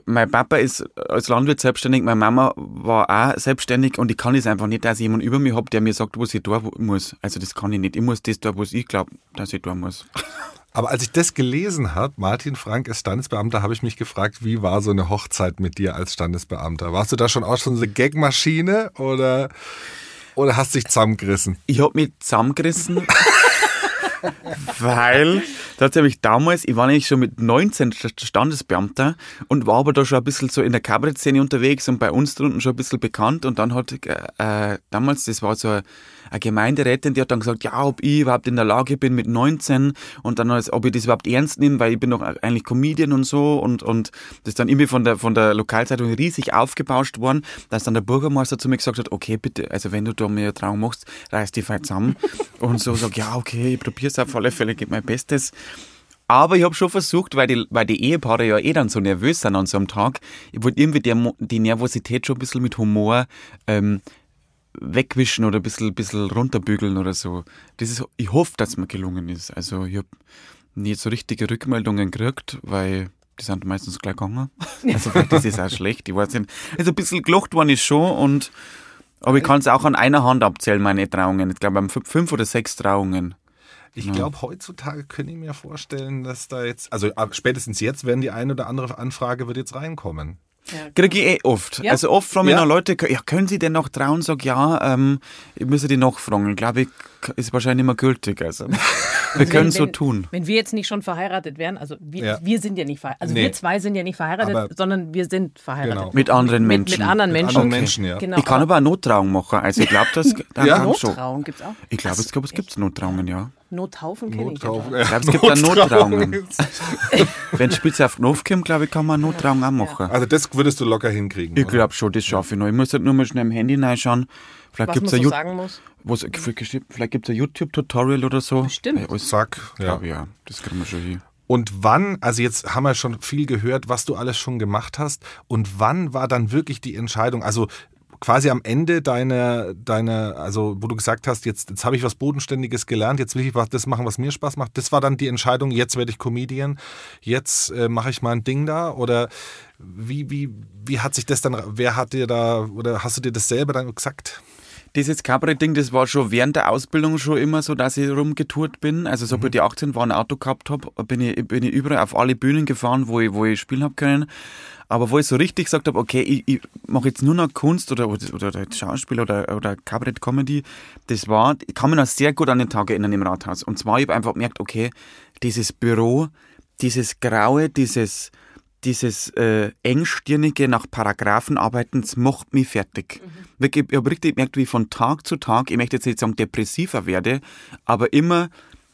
Mein Papa ist als Landwirt selbstständig, meine Mama war auch selbstständig und ich kann es einfach nicht, dass ich jemanden über mich hab, der mir sagt, was ich tun muss. Also das kann ich nicht. Ich muss das tun, was ich glaube, dass ich tun muss. Aber als ich das gelesen habe, Martin Frank ist Standesbeamter, habe ich mich gefragt, wie war so eine Hochzeit mit dir als Standesbeamter? Warst du da schon auch schon so eine Gagmaschine oder, oder hast dich zusammengerissen? Ich hab mich zusammengerissen, weil tatsächlich damals, ich war nämlich schon mit 19 St- Standesbeamter und war aber da schon ein bisschen so in der Kabarettszene unterwegs und bei uns drunten schon ein bisschen bekannt und dann hat äh, damals, das war so eine, eine Gemeinderätin, die hat dann gesagt, ja, ob ich überhaupt in der Lage bin mit 19 und dann, als, ob ich das überhaupt ernst nehme, weil ich bin doch eigentlich Comedian und so und, und das ist dann irgendwie von der, von der Lokalzeitung riesig aufgebauscht worden, dass dann der Bürgermeister zu mir gesagt hat, okay, bitte, also wenn du da mir Trauung machst, reiß die Fall zusammen und so sag, ja, okay, ich probier's auf alle Fälle, gebe mein Bestes. Aber ich habe schon versucht, weil die, weil die Ehepaare ja eh dann so nervös sind an so einem Tag, ich wollte irgendwie Mo- die Nervosität schon ein bisschen mit Humor ähm, wegwischen oder ein bisschen, bisschen runterbügeln oder so. Das ist, ich hoffe, dass es mir gelungen ist. Also ich habe nicht so richtige Rückmeldungen gekriegt, weil die sind meistens gleich gegangen. Also vielleicht ist es auch schlecht, ich weiß nicht. Also ein bisschen gelacht worden ist schon und aber ich kann es auch an einer Hand abzählen, meine Trauungen. Ich glaube, fünf fünf oder sechs Trauungen. Ich glaube, heutzutage könnte ich mir vorstellen, dass da jetzt, also spätestens jetzt werden die eine oder andere Anfrage wird jetzt reinkommen. Kriege ich eh oft. Ja. Also oft fragen mich Ja. noch Leute, ja, können Sie denn noch trauen? Sag ja, ähm, ich müsse die noch fragen. Ich glaube, ich ist wahrscheinlich immer gültig. Also wir können so wenn, tun. Wenn wir jetzt nicht schon verheiratet wären, also wir, Ja. wir sind ja nicht verheiratet, also Nee. wir zwei sind ja nicht verheiratet, Aber- sondern wir sind verheiratet. Genau. Mit anderen Mit, Menschen. mit anderen Menschen. anderen Menschen, ja. Genau. Ich kann aber auch Nottrauung machen. Also ich glaube, das da Ja? kann schon. Nottrauung gibt's auch. Ich glaube, es, glaub, es gibt Nottrauungen, ja. Nothaufen kenne ich. Aber. ja, glaub, es gibt da. Nottrauungen. Wenn Spitze auf den Hof kommt, glaube ich, kann man Nottrauung auch machen. Also das würdest du locker hinkriegen. Ich glaube schon, das schaffe ich noch. Ich muss halt nur mal schnell im Handy reinschauen. Vielleicht Was gibt man es so ein, sagen muss. was- vielleicht gibt's ein YouTube-Tutorial oder so. Ja, alles, Zack, ja. ich, ja. Das kriegen wir schon hin. Und wann, also jetzt haben wir schon viel gehört, was du alles schon gemacht hast. Und wann war dann wirklich die Entscheidung? Also quasi am Ende deiner, deiner, also wo du gesagt hast, jetzt, jetzt habe ich was Bodenständiges gelernt, jetzt will ich was, das machen, was mir Spaß macht. Das war dann die Entscheidung, jetzt werde ich Comedian, jetzt äh, mache ich mal ein Ding da oder wie, wie, wie hat sich das dann, wer hat dir da, oder hast du dir das selber dann gesagt? Dieses Kabarett-Ding, das war schon während der Ausbildung schon immer so, dass ich rumgetourt bin. Also sobald ich 18 war, ein Auto gehabt habe, bin ich, bin ich überall auf alle Bühnen gefahren, wo ich, wo ich spielen habe können. Aber wo ich so richtig gesagt habe, okay, ich, ich mache jetzt nur noch Kunst oder, oder, oder Schauspiel oder, oder Kabarett-Comedy, das war, ich kann mich noch sehr gut an den Tag erinnern im Rathaus. Und zwar, ich habe einfach gemerkt, okay, dieses Büro, dieses Graue, dieses, dieses äh, engstirnige nach Paragraphen arbeiten, das macht mich fertig. Wirklich, ich habe richtig gemerkt, wie ich von Tag zu Tag, ich möchte jetzt nicht sagen depressiver werde, aber immer,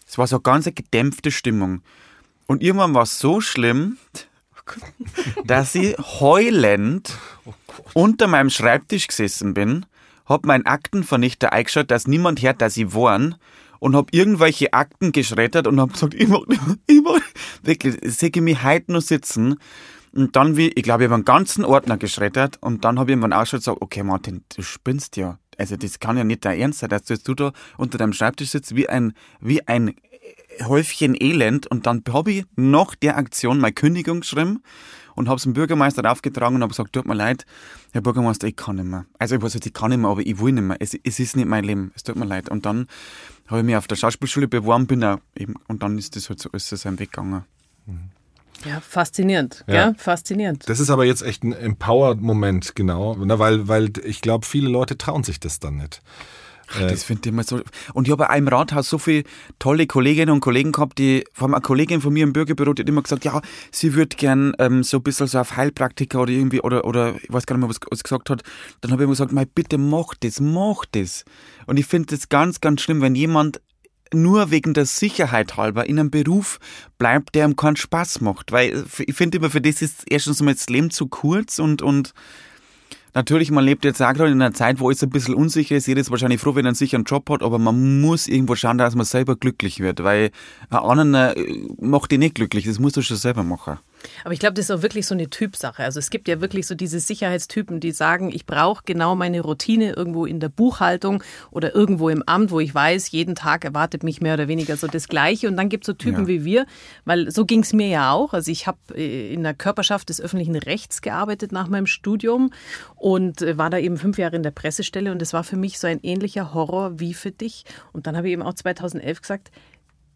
es war so eine ganz gedämpfte Stimmung. Und irgendwann war es so schlimm, dass ich heulend unter meinem Schreibtisch gesessen bin, hab meinen Aktenvernichter eingeschaut, dass niemand hört, dass ich warn und hab irgendwelche Akten geschreddert und hab gesagt, ich mach ich mach wirklich, sehe ich mich heute noch sitzen. Und dann wie, ich glaube, ich habe einen ganzen Ordner geschreddert und dann habe ich irgendwann ausgeschaut und gesagt, okay Martin, du spinnst ja. Also das kann ja nicht dein Ernst sein, dass du da unter deinem Schreibtisch sitzt wie ein, wie ein Häufchen Elend und dann habe ich nach der Aktion meine Kündigung geschrieben und habe es dem Bürgermeister aufgetragen und habe gesagt, tut mir leid, Herr Bürgermeister, ich kann nicht mehr. Also ich weiß nicht, ich kann nicht mehr, aber ich will nicht mehr. Es, es ist nicht mein Leben, es tut mir leid. Und dann habe ich mich auf der Schauspielschule beworben, bin auch eben, und dann ist das halt so alles so seinen Weg gegangen. Ja, faszinierend. Ja. Ja. faszinierend. Das ist aber jetzt echt ein Empower-Moment, genau, weil, weil ich glaube, viele Leute trauen sich das dann nicht. Äh, Das finde ich immer so. Und ich habe auch im Rathaus so viele tolle Kolleginnen und Kollegen gehabt, die, vor allem eine Kollegin von mir im Bürgerbüro, die hat immer gesagt, ja, sie würde gern ähm, so ein bisschen so auf Heilpraktiker oder irgendwie, oder, oder ich weiß gar nicht mehr, was was sie gesagt hat. Dann habe ich immer gesagt, mei, bitte mach das, mach das. Und ich finde das ganz, ganz schlimm, wenn jemand nur wegen der Sicherheit halber in einem Beruf bleibt, der ihm keinen Spaß macht. Weil ich finde immer, für das ist erstens mal das Leben zu kurz und, und Natürlich, man lebt jetzt auch gerade in einer Zeit, wo es ein bisschen unsicher ist. Jeder ist wahrscheinlich froh, wenn er einen sicheren Job hat, aber man muss irgendwo schauen, dass man selber glücklich wird, weil ein anderer äh, macht dich nicht glücklich. Das musst du schon selber machen. Aber ich glaube, das ist auch wirklich so eine Typsache. Also es gibt ja wirklich so diese Sicherheitstypen, die sagen, ich brauche genau meine Routine irgendwo in der Buchhaltung oder irgendwo im Amt, wo ich weiß, jeden Tag erwartet mich mehr oder weniger so das Gleiche. Und dann gibt es so Typen Ja. wie wir, weil so ging es mir ja auch. Also ich habe äh, in der Körperschaft des öffentlichen Rechts gearbeitet nach meinem Studium und äh, war da eben fünf Jahre in der Pressestelle und das war für mich so ein ähnlicher Horror wie für dich. Und dann habe ich eben auch 2011 gesagt,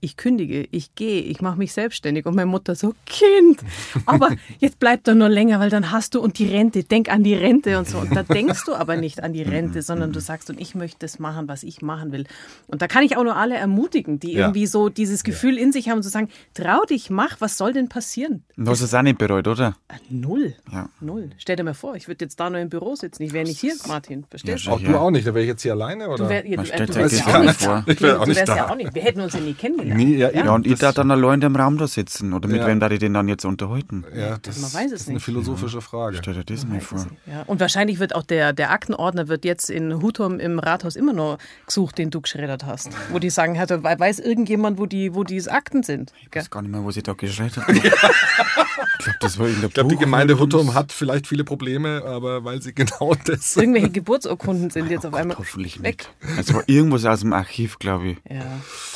ich kündige, ich gehe, ich mache mich selbstständig. Und meine Mutter so, Kind, aber jetzt bleib doch nur länger, weil dann hast du und die Rente, denk an die Rente und so. Und da denkst du aber nicht an die Rente, sondern du sagst, und ich möchte das machen, was ich machen will. Und da kann ich auch nur alle ermutigen, die Ja. irgendwie so dieses Gefühl in sich haben, zu sagen, trau dich, mach, was soll denn passieren? Du hast es auch nicht bereut, oder? Ah, Null. Ja. Null. Stell dir mal vor, ich würde jetzt da nur im Büro sitzen. Ich wäre nicht hier, Martin. Verstehst Ja, du? auch du auch nicht, da wäre ich jetzt hier alleine, oder? Du, wär, ja, Man du, stellt du sich wärst das ja auch nicht vor. Ich wär auch du nicht wärst da. ja auch nicht. Wir hätten uns ja nie kennengelernt. Nie, ja, Ja, und ich das- darf dann allein im Raum da sitzen. Oder mit Ja. wem darf ich den dann jetzt unterhalten? ja, das man weiß es ist eine nicht. philosophische Frage. Stell dir das mal vor. Ja, und wahrscheinlich wird auch der, der Aktenordner wird jetzt in Hutum im Rathaus immer noch gesucht, den du geschreddert hast. Wo die sagen, hatte, weiß irgendjemand, wo die, wo die Akten sind? Ich weiß gar nicht mehr, was ich da geschreit habe. ich glaube, das war in der Ich glaube, die Gemeinde Huttum hat vielleicht viele Probleme, aber weil sie genau das. Irgendwelche Geburtsurkunden sind jetzt auf einmal Hoffentlich weg. nicht. Es war irgendwas aus dem Archiv, glaube ich. Ja,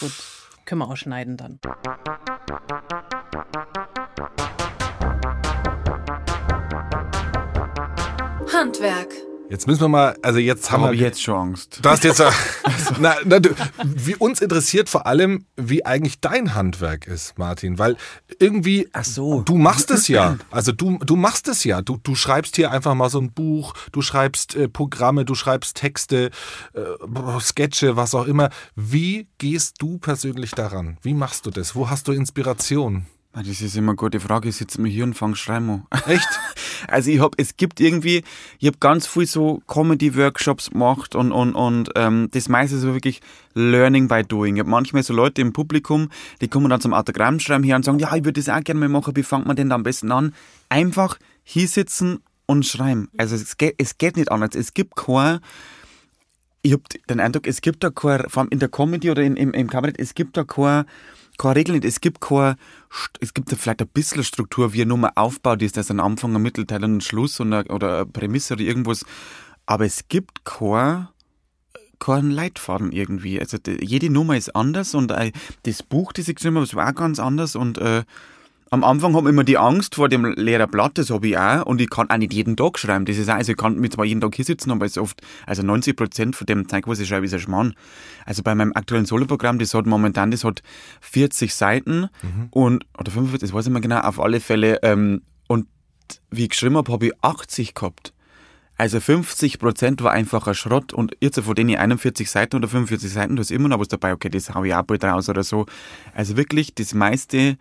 gut. Können wir ausschneiden dann. Handwerk. Jetzt müssen wir mal, also jetzt haben Habe wir jetzt schon Angst. Du hast jetzt, na, na, du, wie uns interessiert vor allem, wie eigentlich dein Handwerk ist, Martin, weil irgendwie, Ach so. du machst es ja, also du, du machst es ja, du, du schreibst hier einfach mal so ein Buch, du schreibst äh, Programme, du schreibst Texte, äh, Sketche, was auch immer. Wie gehst du persönlich daran? Wie machst du das? Wo hast du Inspiration? Ah, Das ist immer eine gute Frage. Ich sitze mir hier und fange schreiben an. Echt? Also ich hab, es gibt irgendwie, ich habe ganz viel so Comedy-Workshops gemacht und, und, und ähm, das meiste ist wirklich Learning by Doing. Ich habe manchmal so Leute im Publikum, die kommen dann zum Autogrammschreiben her und sagen, ja, ich würde das auch gerne mal machen, wie fängt man denn da am besten an? Einfach hier sitzen und schreiben. Also es geht, es geht nicht anders. Es gibt kein, ich habe den Eindruck, es gibt da kein, vor allem in der Comedy oder in, im, im Kabarett, es gibt da kein, keine Regel nicht. Es gibt kein, St- es gibt vielleicht ein bisschen Struktur, wie eine Nummer aufbaut ist, das ein Anfang, ein Mittelteil und ein Schluss und eine, oder eine Prämisse oder irgendwas. Aber es gibt kein, keinen Leitfaden irgendwie. Also jede Nummer ist anders und äh, das Buch, das ich geschrieben habe, war auch ganz anders und äh, am Anfang habe ich immer die Angst vor dem leeren Blatt, das habe ich auch. Und ich kann auch nicht jeden Tag schreiben. Das ist auch, also ich kann mit zwar jeden Tag hier sitzen, aber es ist oft, also 90 Prozent von dem Zeug, was ich schreibe, ist ein Schmarrn. Also bei meinem aktuellen Soloprogramm, das hat momentan, das hat 40 Seiten und, oder 45, das weiß ich nicht mehr genau, auf alle Fälle. Ähm, und wie ich geschrieben habe, habe ich 80 gehabt. Also 50 Prozent war einfach ein Schrott und jetzt von denen 41 Seiten oder 45 Seiten, da ist immer noch was dabei, okay, das hau ich auch bald raus oder so. Also wirklich, das meiste,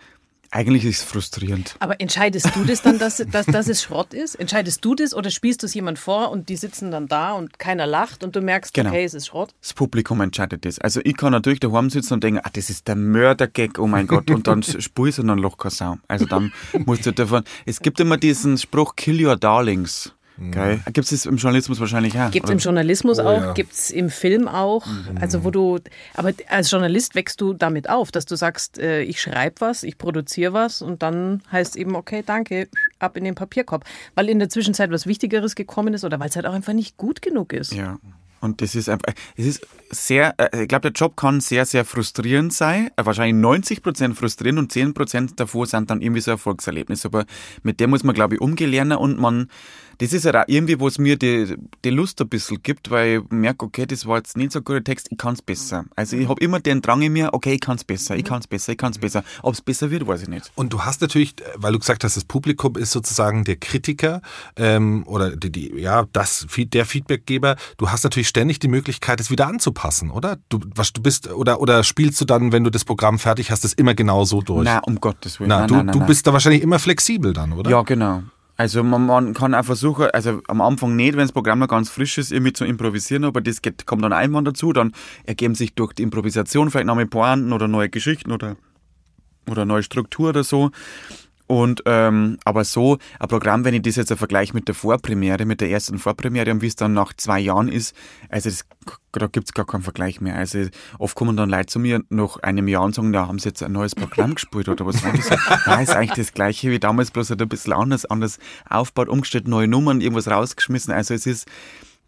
eigentlich ist es frustrierend. Aber entscheidest du das dann, dass, dass, dass es Schrott ist? Entscheidest du das oder spielst du es jemand vor und die sitzen dann da und keiner lacht und du merkst, Genau. okay, es ist Schrott? Das Publikum entscheidet das. Also ich kann natürlich daheim sitzen und denken, ah, das ist der Mördergag, oh mein Gott, und dann ich und dann loch Sau. Also dann musst du davon, es gibt immer diesen Spruch, kill your darlings. Geil. Gibt es im Journalismus wahrscheinlich auch? Gibt es im Journalismus Oh, auch, ja. gibt es im Film auch. Also wo du, aber als Journalist wächst du damit auf, dass du sagst, äh, ich schreibe was, ich produziere was und dann heißt eben, okay, danke, ab in den Papierkorb. Weil in der Zwischenzeit was Wichtigeres gekommen ist oder weil es halt auch einfach nicht gut genug ist. Ja. Und das ist einfach, es ist sehr, äh, ich glaube, der Job kann sehr, sehr frustrierend sein. Äh, Wahrscheinlich 90 Prozent frustrierend und 10 Prozent davor sind dann irgendwie so Erfolgserlebnisse. Aber mit dem muss man, glaube ich, umgehen lernen und man, das ist ja auch irgendwie, wo es mir die, die Lust ein bisschen gibt, weil ich merke, okay, das war jetzt nicht so ein guter Text, ich kann es besser. Also ich habe immer den Drang in mir, okay, ich kann es besser, ich kann es besser, ich kann es besser. Ob es besser wird, weiß ich nicht. Und du hast natürlich, weil du gesagt hast, das Publikum ist sozusagen der Kritiker ähm, oder die, die, ja, das, der Feedbackgeber. Du hast natürlich ständig die Möglichkeit, es wieder anzupassen, oder? Du, was, du bist, oder, oder spielst du dann, wenn du das Programm fertig hast, es immer genau so durch? Nein, um Gottes Willen. Na, nein, du, nein, nein, du bist da wahrscheinlich immer flexibel dann, oder? Ja, genau. Also man, man kann auch versuchen, also am Anfang nicht, wenn das Programm noch ganz frisch ist, irgendwie zu improvisieren, aber das geht, kommt dann einmal dazu, dann ergeben sich durch die Improvisation vielleicht neue Pointen oder neue Geschichten oder, oder neue Struktur oder so. Und ähm, aber so ein Programm, wenn ich das jetzt vergleiche mit der Vorpremiere, mit der ersten Vorpremiere und wie es dann nach zwei Jahren ist, also das, da gibt's gar keinen Vergleich mehr. Also oft kommen dann Leute zu mir nach einem Jahr und sagen, ja, haben sie jetzt ein neues Programm gespielt oder was war das? Nein, ist eigentlich das gleiche wie damals, bloß halt ein bisschen anders, anders aufgebaut, umgestellt, neue Nummern, irgendwas rausgeschmissen. Also es ist,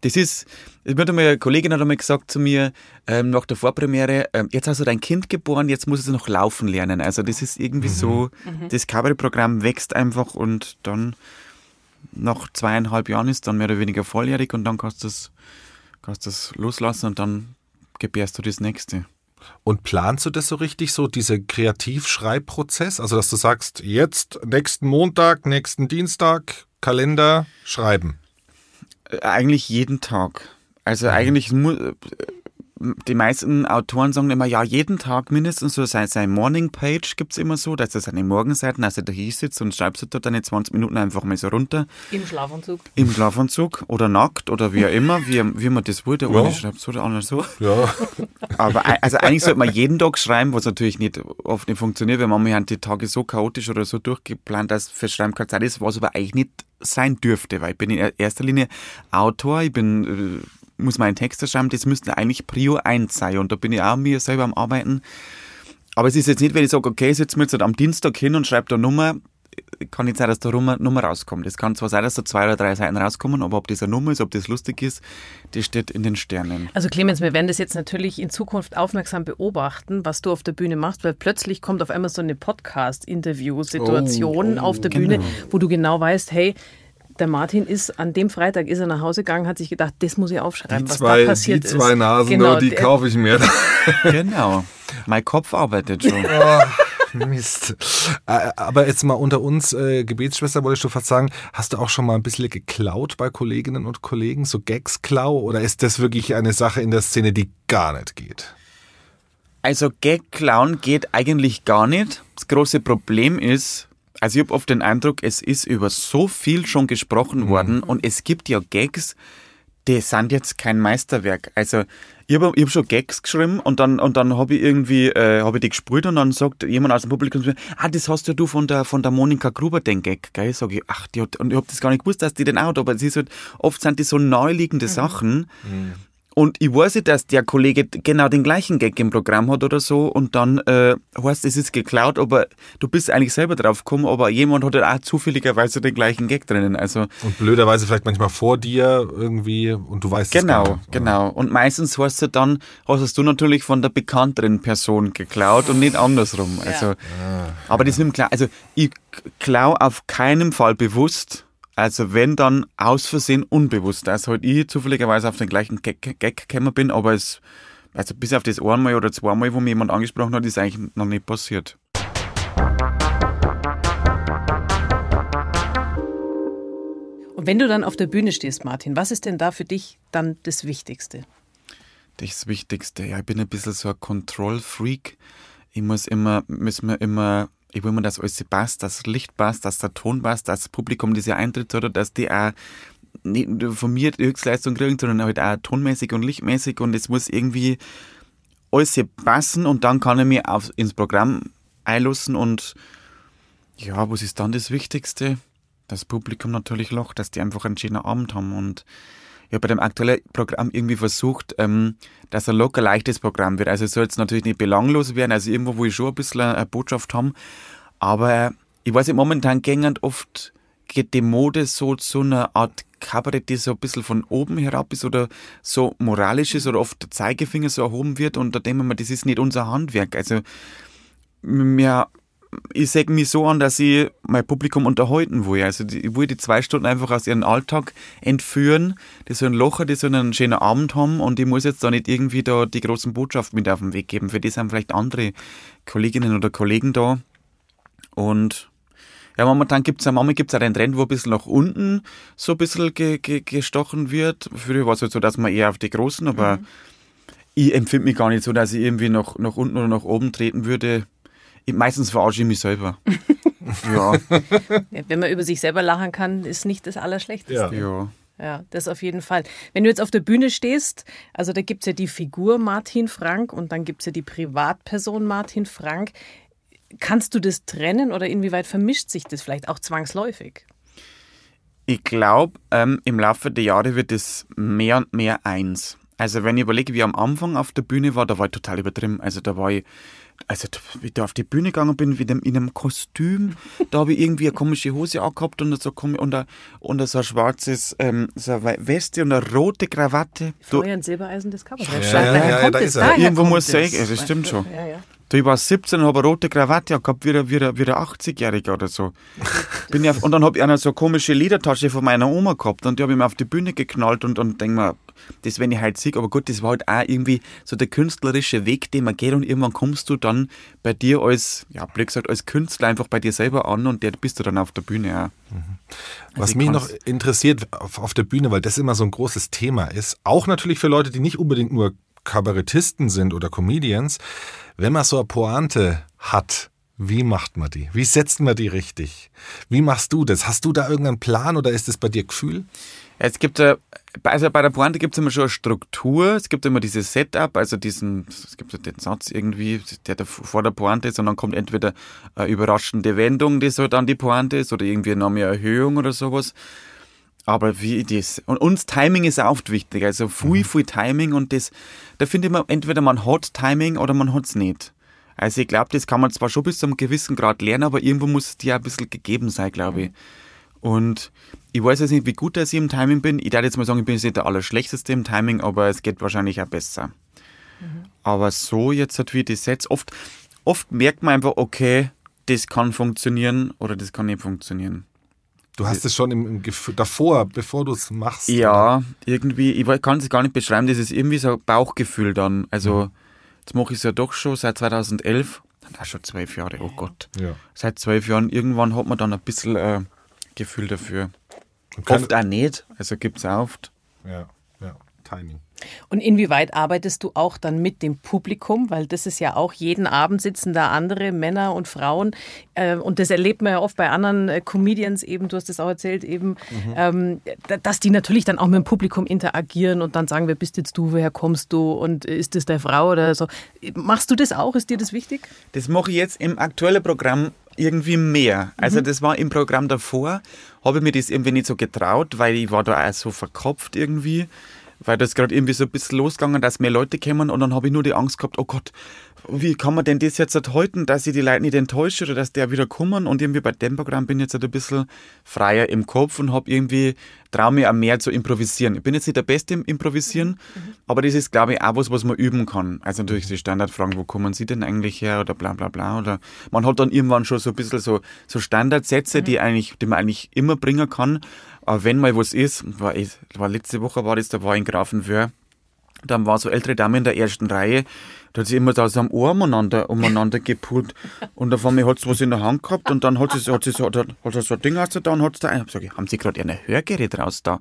das ist, wird einmal, eine Kollegin hat einmal gesagt zu mir, ähm, nach der Vorpremiere, ähm, jetzt hast du dein Kind geboren, jetzt muss es noch laufen lernen. Also das ist irgendwie so, das Kabarettprogramm wächst einfach und dann nach zweieinhalb Jahren ist dann mehr oder weniger volljährig und dann kannst du es kannst das loslassen und dann gebärst du das nächste. Und planst du das so richtig, so dieser Kreativschreibprozess? Also, dass du sagst, jetzt, nächsten Montag, nächsten Dienstag, Kalender, schreiben. Eigentlich jeden Tag. Also eigentlich mu- die meisten Autoren sagen immer, ja, jeden Tag mindestens so sein, sein Morning Page gibt's immer so, dass er seine Morgenseiten, also da hier sitzt und schreibst du dort deine 20 Minuten einfach mal so runter, Im Schlafanzug. im Schlafanzug oder nackt oder wie auch immer, wie, wie man das will, der Ja. eine schreibt so, der andere so. Ja. Aber also eigentlich sollte man jeden Tag schreiben, was natürlich nicht oft nicht funktioniert, weil manchmal haben die Tage so chaotisch oder so durchgeplant, dass für Schreiben keine Zeit ist, was aber eigentlich nicht sein dürfte, weil ich bin in er- erster Linie Autor, ich bin, äh, muss meinen Texte schreiben, das müsste eigentlich Prio 1 sein und da bin ich auch mir selber am Arbeiten. Aber es ist jetzt nicht, wenn ich sage, okay, ich setze mich jetzt am Dienstag hin und schreibe da Nummer, kann nicht sein, dass da Nummer, Nummer rauskommt. Es kann zwar sein, dass da zwei oder drei Seiten rauskommen, aber ob das eine Nummer ist, ob das lustig ist, das steht in den Sternen. Also Clemens, wir werden das jetzt natürlich in Zukunft aufmerksam beobachten, was du auf der Bühne machst, weil plötzlich kommt auf einmal so eine Podcast-Interview-Situation Oh, auf der Bühne, wo du genau weißt, hey, der Martin ist an dem Freitag ist er nach Hause gegangen, hat sich gedacht, das muss ich aufschreiben, Die was zwei, da passiert die zwei ist. Nasen, Genau, da, die kaufe ich mir. Genau. Mein Kopf arbeitet schon. Mist. Äh, Aber jetzt mal unter uns, äh, Gebetsschwester, wollte ich schon fast sagen, hast du auch schon mal ein bisschen geklaut bei Kolleginnen und Kollegen, so Gags-Klau? Oder ist das wirklich eine Sache in der Szene, die gar nicht geht? Also Gag-Clown geht eigentlich gar nicht. Das große Problem ist, also ich habe oft den Eindruck, es ist über so viel schon gesprochen worden und es gibt ja Gags, die sind jetzt kein Meisterwerk. Also ich habe hab schon Gags geschrieben und dann, und dann habe ich irgendwie äh, hab ich die gespielt und dann sagt jemand aus dem Publikum zu mir, ah, das hast ja du von der, von der Monika Gruber, den Gag. Gell? Sag ich, ach, die hat, und ich habe das gar nicht gewusst, dass die den auch hat, aber es ist halt, oft sind die so naheliegende Sachen. Und ich weiß nicht, dass der Kollege genau den gleichen Gag im Programm hat oder so und dann äh, heißt, es ist geklaut, aber du bist eigentlich selber drauf gekommen, aber jemand hat halt auch zufälligerweise den gleichen Gag drinnen. Also Und blöderweise vielleicht manchmal vor dir irgendwie und du weißt es gar genau, nicht. genau. Und meistens heißt es dann, hast es du natürlich von der bekannteren Person geklaut und nicht andersrum. Also, aber das ist klar. Also ich klau auf keinen Fall bewusst. Also wenn dann aus Versehen unbewusst, dass halt ich zufälligerweise auf den gleichen Gag, Gag gekommen bin, aber es, also bis auf das einmal oder zweimal, wo mir jemand angesprochen hat, ist eigentlich noch nicht passiert. Und wenn du dann auf der Bühne stehst, Martin, was ist denn da für dich dann das Wichtigste? Das Wichtigste, ja, ich bin ein bisschen so ein Control-Freak. Ich muss immer, muss mir immer, ich will immer, dass alles passt, dass das Licht passt, dass der Ton passt, dass das Publikum diese Eintritt hat, dass die auch nicht von mir die Höchstleistung kriegen, sondern halt auch tonmäßig und lichtmäßig und es muss irgendwie alles passen und dann kann ich mich auf, ins Programm einlassen und ja, was ist dann das Wichtigste? Das Publikum natürlich lacht, dass die einfach einen schönen Abend haben und habe bei dem aktuellen Programm irgendwie versucht, ähm, dass ein locker leichtes Programm wird. Also es soll jetzt natürlich nicht belanglos werden, also irgendwo, wo ich schon ein bisschen eine Botschaft haben. Aber ich weiß momentan gängend oft geht die Mode so zu einer Art Kabarett, die so ein bisschen von oben herab ist oder so moralisch ist oder oft der Zeigefinger so erhoben wird und da denken wir das ist nicht unser Handwerk. Also mir, ich sehe mich so an, dass ich mein Publikum unterhalten will. Also die, ich will die zwei Stunden einfach aus ihrem Alltag entführen. Die sollen locher, die sollen einen schönen Abend haben und ich muss jetzt da nicht irgendwie da die großen Botschaften mit auf den Weg geben. Für die sind vielleicht andere Kolleginnen oder Kollegen da. Und ja, momentan gibt's ja, manchmal gibt's auch den Trend, wo ein bisschen nach unten so ein bisschen ge, ge, gestochen wird. Früher war es halt so, dass man eher auf die Großen, aber ich empfinde mich gar nicht so, dass ich irgendwie nach, nach unten oder nach oben treten würde. Meistens verarsche ich mich selber. ja, Ja, wenn man über sich selber lachen kann, ist nicht das Allerschlechteste. Ja. ja. Ja, das auf jeden Fall. Wenn du jetzt auf der Bühne stehst, also da gibt es ja die Figur Martin Frank und dann gibt es ja die Privatperson Martin Frank. Kannst du das trennen oder inwieweit vermischt sich das vielleicht auch zwangsläufig? Ich glaube, ähm, im Laufe der Jahre wird es mehr und mehr eins. Also wenn ich überlege, wie ich am Anfang auf der Bühne war, da war ich total übertrieben. Also da war ich, also wie ich da auf die Bühne gegangen bin, wie dem, in einem Kostüm, da habe ich irgendwie eine komische Hose angehabt und so, und, ein- und so ein schwarzes ähm, so eine Weste und eine rote Krawatte. Und Silbereisen des Kabaretts. Ja, ja, Daher ja, kommt da ist er. Irgendwo muss es. ich- ja, das stimmt schon. Ja, ja. Ich war 17 und habe eine rote Krawatte gehabt, wie ein, wie ein, wie ein 80-Jähriger oder so. Bin ich auf, und dann habe ich eine so komische Ledertasche von meiner Oma gehabt und die habe ich mir auf die Bühne geknallt und, und denke mir, das wenn ich halt sehe, aber gut, das war halt auch irgendwie so der künstlerische Weg, den man geht und irgendwann kommst du dann bei dir als, ja, blöd gesagt, als Künstler einfach bei dir selber an und der bist du dann auf der Bühne auch. Was Also ich mich noch interessiert auf, auf der Bühne, weil das immer so ein großes Thema ist, auch natürlich für Leute, die nicht unbedingt nur Kabarettisten sind oder Comedians, wenn man so eine Pointe hat, wie macht man die? Wie setzt man die richtig? Wie machst du das? Hast du da irgendeinen Plan oder ist es bei dir Gefühl? Es gibt ja, also bei der Pointe gibt es immer schon eine Struktur, es gibt immer dieses Setup, also diesen, es gibt den Satz irgendwie, der da vor der Pointe ist und dann kommt entweder eine überraschende Wendung, die so dann die Pointe ist oder irgendwie noch mehr Erhöhung oder sowas. Aber wie das, und uns Timing ist auch oft wichtig, also viel, viel Timing und das, da finde ich man, entweder man hat Timing oder man hat es nicht. Also ich glaube, das kann man zwar schon bis zu einem gewissen Grad lernen, aber irgendwo muss es dir ein bisschen gegeben sein, glaube ich. Und ich weiß jetzt nicht, wie gut dass ich im Timing bin. Ich darf jetzt mal sagen, ich bin jetzt nicht der Allerschlechteste im Timing, aber es geht wahrscheinlich auch besser. Aber so jetzt halt wie die Sets, oft, oft merkt man einfach, okay, das kann funktionieren oder das kann nicht funktionieren. Du hast es schon im, im Gefühl, davor, bevor du es machst. Ja, oder? irgendwie, ich kann es gar nicht beschreiben, das ist irgendwie so ein Bauchgefühl dann. Also, mhm. jetzt mache ich es ja doch schon seit 2011. Das ist schon zwölf Jahre, oh Gott. Ja. Seit zwölf Jahren, irgendwann hat man dann ein bisschen äh, Gefühl dafür. Oft auch nicht, also gibt es auch oft. Ja, ja, Timing. Und inwieweit arbeitest du auch dann mit dem Publikum? Weil das ist ja auch jeden Abend sitzen da andere Männer und Frauen. Äh, und das erlebt man ja oft bei anderen äh, Comedians eben, du hast es auch erzählt, eben, mhm. Ähm, dass die natürlich dann auch mit dem Publikum interagieren und dann sagen, wer bist jetzt du, woher kommst du und ist das deine Frau oder so. Machst du das auch? Ist dir das wichtig? Das mache ich jetzt im aktuellen Programm irgendwie mehr. Also mhm. das war im Programm davor, habe ich mir das irgendwie nicht so getraut, weil ich war da auch so verkopft irgendwie weil das gerade irgendwie so ein bisschen losgegangen, dass mehr Leute kommen und dann habe ich nur die Angst gehabt, oh Gott, wie kann man denn das jetzt halt halten, dass ich die Leute nicht enttäusche oder dass der wieder kommen und irgendwie bei dem Programm bin ich jetzt halt ein bisschen freier im Kopf und habe irgendwie, traue mir auch mehr zu improvisieren. Ich bin jetzt nicht der Beste im Improvisieren, mhm. aber das ist, glaube ich, auch was, was man üben kann. Also natürlich die Standardfragen, wo kommen Sie denn eigentlich her oder bla bla bla oder man hat dann irgendwann schon so ein bisschen so, so Standardsätze, mhm. die eigentlich, die man eigentlich immer bringen kann, aber wenn mal was ist, war, ich, war letzte Woche war das, da war in Grafenwöhr, dann war so ältere Dame in der ersten Reihe, da hat sie immer so am Ohr umeinander, umeinander gepult und auf einmal hat sie was in der Hand gehabt und dann hat sie, hat sie so, hat, hat so ein Ding aus da und hat sie da, ich sag, haben Sie gerade ein Hörgerät raus da?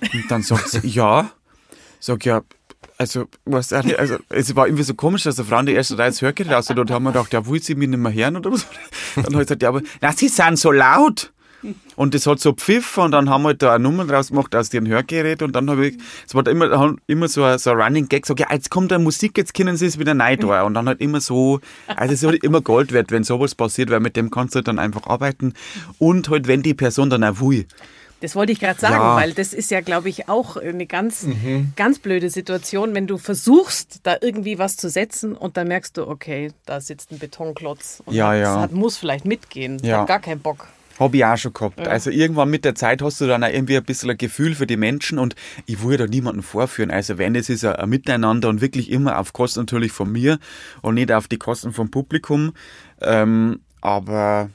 Und dann sagt sie, ja. Sag ja, also, was also, es war irgendwie so komisch, dass eine Frau in der ersten Reihe das Hörgerät raus hat und haben wir gedacht, ja, will sie mich nicht mehr hören oder was? Dann hat sie gesagt, ja, aber, na, sie sind so laut. Und das hat so Pfiff und dann haben wir halt da eine Nummer draus gemacht aus dem Hörgerät und dann habe ich, es war immer, immer so ein, so ein Running Gag, so, ja, jetzt kommt eine Musik, jetzt können sie es wieder neu da. Und dann halt immer so, also es ist halt immer Gold wert, wenn sowas passiert, weil mit dem kannst du halt dann einfach arbeiten und halt, wenn die Person dann auch will. Das wollte ich gerade sagen, ja. weil das ist ja, glaube ich, auch eine ganz, mhm. ganz blöde Situation, wenn du versuchst, da irgendwie was zu setzen und dann merkst du, okay, da sitzt ein Betonklotz und ja, ja. Hat, muss vielleicht mitgehen. Ja. Hat gar keinen Bock. Habe ich auch schon gehabt. Ja. Also irgendwann mit der Zeit hast du dann auch irgendwie ein bisschen ein Gefühl für die Menschen und ich will da niemanden vorführen. Also wenn es ist ein Miteinander und wirklich immer auf Kosten natürlich von mir und nicht auf die Kosten vom Publikum. Ähm, aber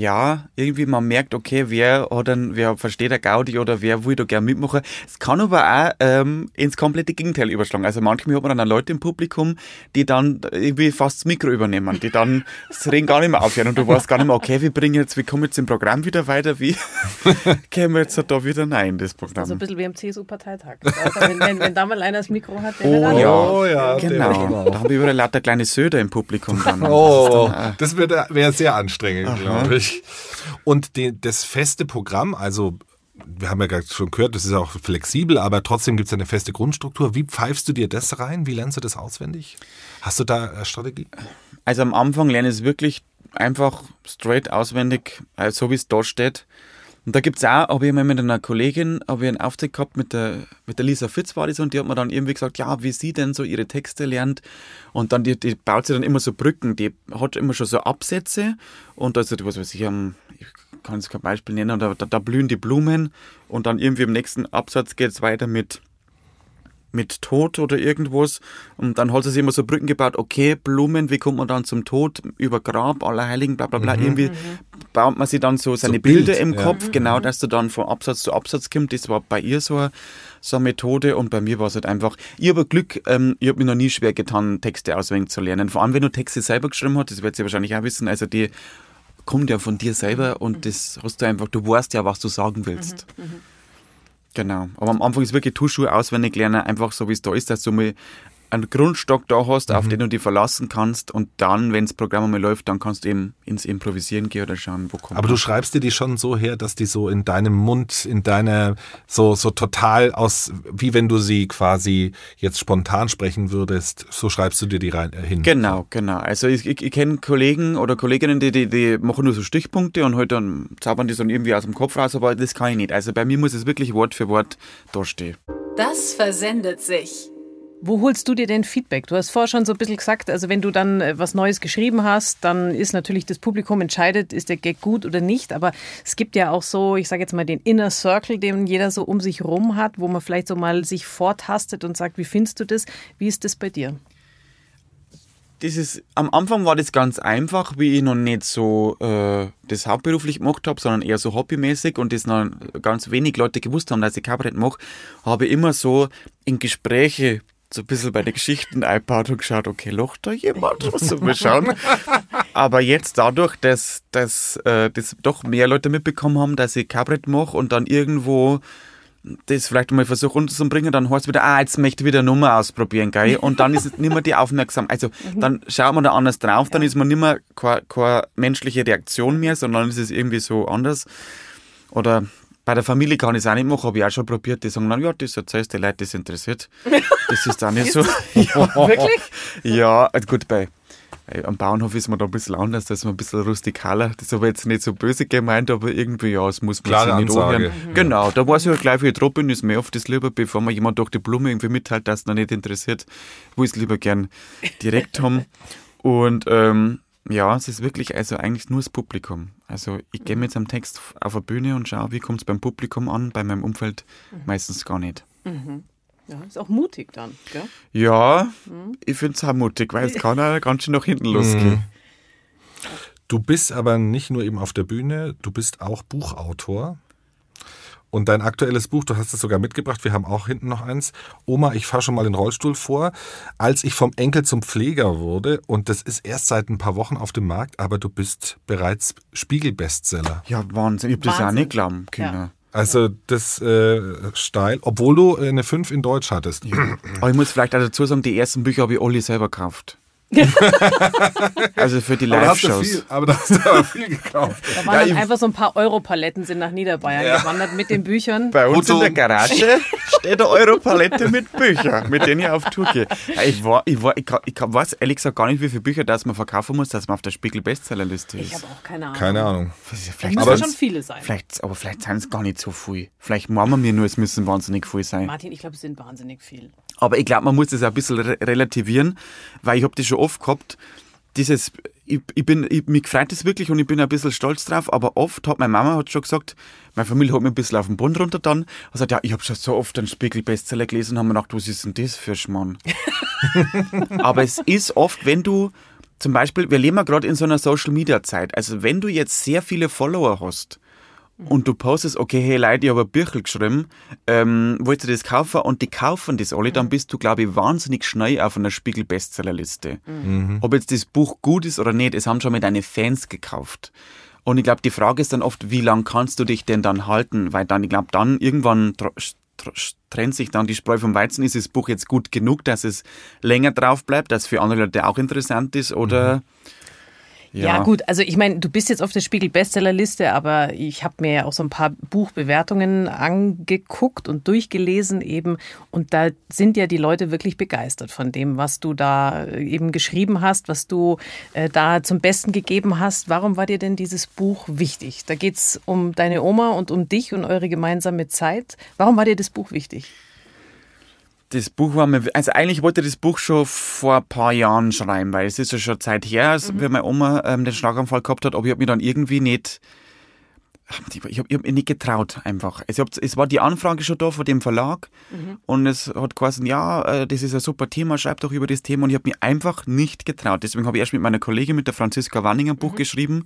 ja, irgendwie man merkt, okay, wer hat einen, wer versteht der Gaudi oder wer will da gerne mitmachen. Es kann aber auch ähm, ins komplette Gegenteil überschlagen. Also manchmal hat man dann Leute im Publikum, die dann irgendwie fast das Mikro übernehmen, die dann das Reden gar nicht mehr aufhören und du weißt gar nicht mehr, okay, wir bringen jetzt, wie kommen jetzt im Programm wieder weiter, wie kämen wir jetzt da wieder rein, das Programm. So ein bisschen wie am CSU-Parteitag. Also wenn, wenn, wenn, da mal einer das Mikro hat, der oh, ja, oh ja, genau. Da haben wir überall lauter kleine Söder im Publikum dann. Oh, das, dann, das wäre sehr anstrengend, glaube ich. Und die, das feste Programm, also wir haben ja gerade schon gehört, das ist auch flexibel, aber trotzdem gibt es eine feste Grundstruktur. Wie pfeifst du dir das rein? Wie lernst du das auswendig? Hast du da eine Strategie? Also am Anfang lerne ich es wirklich einfach straight auswendig, also so wie es da steht. Und da gibt es auch, habe ich mal mit einer Kollegin ich einen Auftritt gehabt, mit der, mit der Lisa Fitz war das, und die hat mir dann irgendwie gesagt, ja, wie sie denn so ihre Texte lernt. Und dann, die, die baut sie dann immer so Brücken, die hat immer schon so Absätze und also, was weiß ich, ich kann jetzt kein Beispiel nennen, da, da, da blühen die Blumen und dann irgendwie im nächsten Absatz geht es weiter mit mit Tod oder irgendwas. Und dann hat sie sich immer so Brücken gebaut, okay, Blumen, wie kommt man dann zum Tod? Über Grab, Allerheiligen, bla bla bla. Mhm. Irgendwie mhm. baut man sich dann so seine so Bilder Bild, im ja. Kopf, genau, mhm. dass du dann von Absatz zu Absatz kommst. Das war bei ihr so eine, so eine Methode und bei mir war es halt einfach, ich habe Glück, ähm, ich habe mir noch nie schwer getan, Texte auswendig zu lernen. Vor allem, wenn du Texte selber geschrieben hast, das wird sie wahrscheinlich auch wissen, also die kommt ja von dir selber und das hast du einfach, du weißt ja, was du sagen willst. Mhm. Genau. Aber am Anfang ist wirklich Tuschschuhe auswendig lernen, einfach so wie es da ist, dass du mal einen Grundstock da hast, mhm. auf den du dich verlassen kannst und dann, wenn das Programm einmal läuft, dann kannst du eben ins Improvisieren gehen oder schauen, wo kommt Aber du schreibst dir die schon so her, dass die so in deinem Mund, in deiner, so, so total aus, wie wenn du sie quasi jetzt spontan sprechen würdest, so schreibst du dir die rein, äh, hin. Genau, genau. Also ich, ich, ich kenne Kollegen oder Kolleginnen, die, die, die machen nur so Stichpunkte und halt dann zaubern die dann irgendwie aus dem Kopf raus, aber das kann ich nicht. Also bei mir muss es wirklich Wort für Wort dastehen. Das versendet sich. Wo holst du dir denn Feedback? Du hast vorher schon so ein bisschen gesagt, also wenn du dann äh, was Neues geschrieben hast, dann ist natürlich das Publikum entscheidet, ist der Gag gut oder nicht. Aber es gibt ja auch so, ich sage jetzt mal den Inner Circle, den jeder so um sich rum hat, wo man vielleicht so mal sich vortastet und sagt, wie findest du das? Wie ist das bei dir? das ist, am Anfang war das ganz einfach, wie ich noch nicht so äh, das hauptberuflich gemacht habe, sondern eher so hobbymäßig und das noch ganz wenig Leute gewusst haben, dass ich Kabarett mache, habe ich immer so in Gespräche so ein bisschen bei den Geschichten eingebaut und geschaut, okay, lacht da jemand, soll wir schauen. Aber jetzt dadurch, dass, dass äh, das doch mehr Leute mitbekommen haben, dass ich Kabarett mache und dann irgendwo das vielleicht mal versuche unterzubringen, dann heißt es wieder, ah, jetzt möchte ich wieder eine Nummer ausprobieren, gell? Und dann ist es nicht mehr die Aufmerksamkeit. Also dann schaut man da anders drauf, dann ist man nicht mehr keine, keine menschliche Reaktion mehr, sondern ist es irgendwie so anders. Oder bei der Familie kann ich es auch nicht machen, habe ich auch schon probiert. Die sagen dann, ja, das erzählst du den Leuten, das interessiert. Das ist auch nicht so. ja, Wirklich? ja, also gut, bei äh, am Bauernhof ist man da ein bisschen anders, da ist man ein bisschen rustikaler. Das ist aber jetzt nicht so böse gemeint, aber irgendwie, ja, es muss man Klare sich nicht anhören. Genau, da weiß ich halt gleich, wie ich drauf bin, ist mir oft das lieber, bevor man jemand durch die Blume irgendwie mitteilt, dass es noch nicht interessiert, wo ich es lieber gern direkt haben. Und ähm, ja, es ist wirklich also eigentlich nur das Publikum. Also ich gehe mit einem Text auf eine Bühne und schaue, wie kommt es beim Publikum an, bei meinem Umfeld meistens gar nicht. Ja, ist auch mutig dann, gell? Ja, ich finde es auch mutig, weil es kann auch ganz schön nach hinten losgehen. Du bist aber nicht nur eben auf der Bühne, du bist auch Buchautor. Und dein aktuelles Buch, du hast es sogar mitgebracht, wir haben auch hinten noch eins. Oma, ich fahre schon mal den Rollstuhl vor. Als ich vom Enkel zum Pfleger wurde, und das ist erst seit ein paar Wochen auf dem Markt, aber du bist bereits Spiegel-Bestseller. Ja, Wahnsinn. Ich hab das auch Wahnsinn. nicht glauben können. Ja. Also das äh, steil, obwohl du eine 5 in Deutsch hattest. Aber ich muss vielleicht auch dazu sagen, die ersten Bücher habe ich alle selber gekauft. also für die Live-Shows. aber da hast du aber viel gekauft. Da waren dann einfach so ein paar Europaletten sind nach Niederbayern gewandert mit den Büchern. Bei uns Foto. in der Garage steht eine Europalette mit Büchern, mit denen ich auf Tour gehe. Ja, Ich, war, ich, war, ich, ich weiß ehrlich gesagt gar nicht, wie viele Bücher das man verkaufen muss, dass man auf der Spiegel-Bestsellerliste ist. Ich habe auch keine Ahnung. Keine Ahnung. Ja vielleicht, müssen Aber schon viele sein. vielleicht, aber vielleicht sind es gar nicht so viel. Vielleicht machen wir mir nur, es müssen wahnsinnig viel sein. Martin, ich glaube, es sind wahnsinnig viel. Aber ich glaube, man muss das ein bisschen re relativieren, weil ich habe das schon oft gehabt, dieses, ich, ich bin, ich, mich freut das wirklich und ich bin ein bisschen stolz drauf, aber oft hat meine Mama hat schon gesagt, meine Familie hat mir ein bisschen auf den Boden runter dann, und sagt, ja, ich habe schon so oft einen Spiegel-Bestseller gelesen und habe mir gedacht, was ist denn das für ein Schmarrn? aber es ist oft, wenn du, zum Beispiel, wir leben ja gerade in so einer Social-Media-Zeit, also wenn du jetzt sehr viele Follower hast, und du postest, okay, hey Leute, ich habe ein Büchel geschrieben, ähm, wollt ihr das kaufen? Und die kaufen das alle, dann bist du, glaube ich, wahnsinnig schnell auf einer Spiegel-Bestsellerliste. Ob jetzt das Buch gut ist oder nicht, es haben schon mal deine Fans gekauft. Und ich glaube, die Frage ist dann oft, wie lange kannst du dich denn dann halten? Weil dann, ich glaube, dann irgendwann tr- tr- trennt sich dann die Spreu vom Weizen. Ist das Buch jetzt gut genug, dass es länger drauf bleibt, dass es für andere Leute auch interessant ist? Oder Ja, gut, also ich meine, du bist jetzt auf der Spiegel-Bestsellerliste, aber ich habe mir ja auch so ein paar Buchbewertungen angeguckt und durchgelesen eben. Und da sind ja die Leute wirklich begeistert von dem, was du da äh, eben geschrieben hast, was du äh, da zum Besten gegeben hast. Warum war dir denn dieses Buch wichtig? Da geht's um deine Oma und um dich und eure gemeinsame Zeit. Warum war dir das Buch wichtig? Das Buch war mir, also eigentlich wollte ich das Buch schon vor ein paar Jahren schreiben, weil es ist ja schon Zeit her, als wie meine Oma ähm, den Schlaganfall gehabt hat, aber ich habe mich dann irgendwie nicht, ich habe hab mich nicht getraut einfach. Es, hab, es war die Anfrage schon da von dem Verlag und es hat geheißen, ja, äh, das ist ein super Thema, schreib doch über das Thema und ich habe mich einfach nicht getraut. Deswegen habe ich erst mit meiner Kollegin, mit der Franziska Wanning ein Buch geschrieben,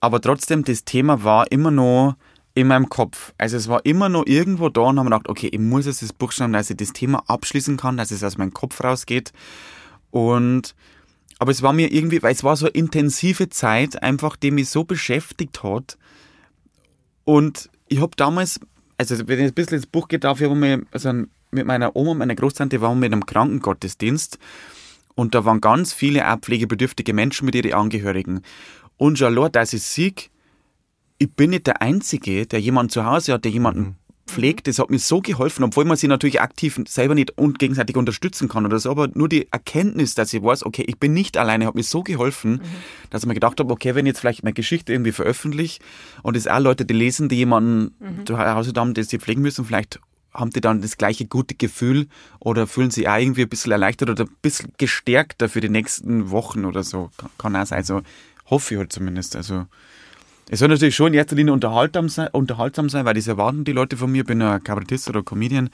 aber trotzdem, das Thema war immer noch in meinem Kopf. Also es war immer noch irgendwo da und haben gedacht, okay, ich muss jetzt das Buch schreiben, dass ich das Thema abschließen kann, dass es aus meinem Kopf rausgeht. Und aber es war mir irgendwie, weil es war so eine intensive Zeit, einfach, die mich so beschäftigt hat. Und ich habe damals, also wenn ich ein bisschen ins Buch geht, darf ich mal, also mit meiner Oma und meiner Großtante waren wir in einem Krankengottesdienst und da waren ganz viele auch pflegebedürftige Menschen mit ihren Angehörigen. Und schon allein, dass ich sehe, ich bin nicht der Einzige, der jemanden zu Hause hat, der jemanden pflegt. Das hat mir so geholfen, obwohl man sich natürlich aktiv selber nicht und gegenseitig unterstützen kann oder so, aber nur die Erkenntnis, dass ich weiß, okay, ich bin nicht alleine, hat mir so geholfen, dass ich mir gedacht habe, okay, wenn ich jetzt vielleicht meine Geschichte irgendwie veröffentliche und es auch Leute, die lesen, die jemanden zu Hause haben, den sie pflegen müssen, vielleicht haben die dann das gleiche gute Gefühl oder fühlen sich auch irgendwie ein bisschen erleichtert oder ein bisschen gestärkter für die nächsten Wochen oder so. Kann- Kann auch sein. Also hoffe ich halt zumindest. Also es soll natürlich schon in erster Linie unterhaltsam sein, unterhaltsam sein weil das erwarten die Leute von mir. Ich bin ja Kabarettist oder Comedian.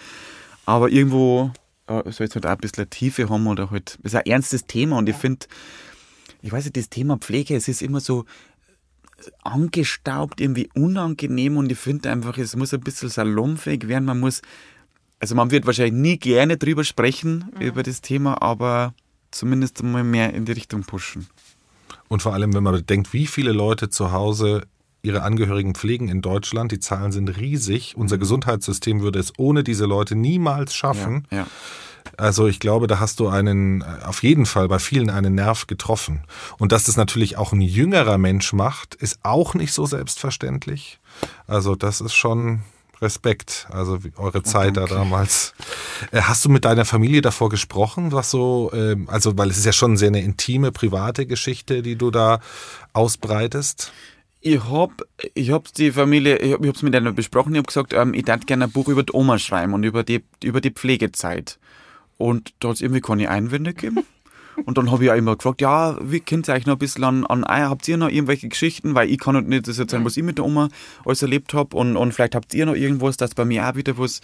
Aber irgendwo äh, soll es halt auch ein bisschen Tiefe haben oder halt, das ist ein ernstes Thema und ich finde, ich weiß nicht, das Thema Pflege, es ist immer so angestaubt, irgendwie unangenehm und ich finde einfach, es muss ein bisschen salonfähig werden, man muss, also man wird wahrscheinlich nie gerne drüber sprechen, mhm. über das Thema, aber zumindest mal mehr in die Richtung pushen. Und vor allem, wenn man bedenkt, wie viele Leute zu Hause ihre Angehörigen pflegen in Deutschland. Die Zahlen sind riesig. Unser Gesundheitssystem würde es ohne diese Leute niemals schaffen. Ja, ja. Also ich glaube, da hast du einen, auf jeden Fall bei vielen einen Nerv getroffen. Und dass das natürlich auch ein jüngerer Mensch macht, ist auch nicht so selbstverständlich. Also das ist schon Respekt, also eure Zeit da damals. Äh, hast du mit deiner Familie davor gesprochen, was so, ähm, also weil es ist ja schon sehr eine intime, private Geschichte, die du da ausbreitest? Ich hab, ich hab's die Familie, ich, hab, ich hab's mit einer besprochen, ich hab gesagt, ähm, ich darf gerne ein Buch über die Oma schreiben und über die, über die Pflegezeit. Und da hat's irgendwie keine Einwände gegeben. Und dann habe ich auch immer gefragt, ja, wie könnt ihr euch noch ein bisschen an, an Eier? Habt ihr noch irgendwelche Geschichten? Weil ich kann halt nicht das erzählen, was ich mit der Oma alles erlebt habe. Und, und vielleicht habt ihr noch irgendwas, dass bei mir auch wieder was,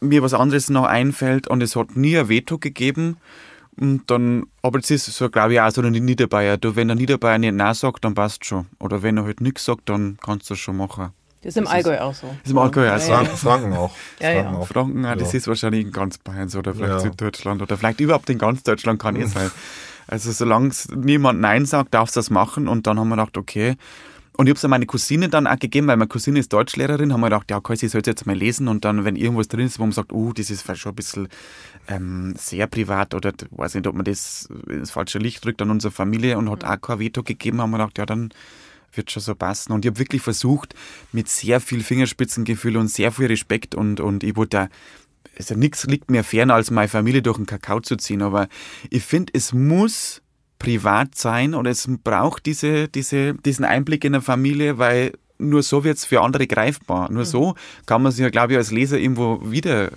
mir was anderes noch einfällt. Und es hat nie ein Veto gegeben. Und dann, aber das ist so, glaube ich, auch so ein Niederbayer. Du, wenn der Niederbayer nicht Nein sagt, dann passt schon. Oder wenn er halt nichts sagt, dann kannst du es schon machen. Das ist im Allgäu auch so. Das ist im Allgäu auch so. Ja, ja. Franken auch. Ja, Franken ja. auch. Franken, ja. das ist wahrscheinlich in ganz Bayern so, oder vielleicht Süddeutschland, oder vielleicht überhaupt in ganz Deutschland kann eh sein. Also solange niemand Nein sagt, darfst du das machen. Und dann haben wir gedacht, okay, und ich habe es an meine Cousine dann auch gegeben, weil meine Cousine ist Deutschlehrerin, haben wir gedacht, ja, okay, sie soll es jetzt mal lesen und dann, wenn irgendwas drin ist, wo man sagt, oh, das ist vielleicht schon ein bisschen ähm, sehr privat oder weiß nicht, ob man das ins falsche Licht drückt an unsere Familie und hat auch kein Veto gegeben, haben wir gedacht, ja, dann wird schon so passen. Und ich habe wirklich versucht, mit sehr viel Fingerspitzengefühl und sehr viel Respekt und, und ich wollte da, also nichts liegt mir ferner, als meine Familie durch den Kakao zu ziehen, aber ich finde, es muss privat sein oder es braucht diese, diese, diesen Einblick in der Familie, weil nur so wird es für andere greifbar. Nur mhm. so kann man sich ja, glaube ich, als Leser irgendwo wieder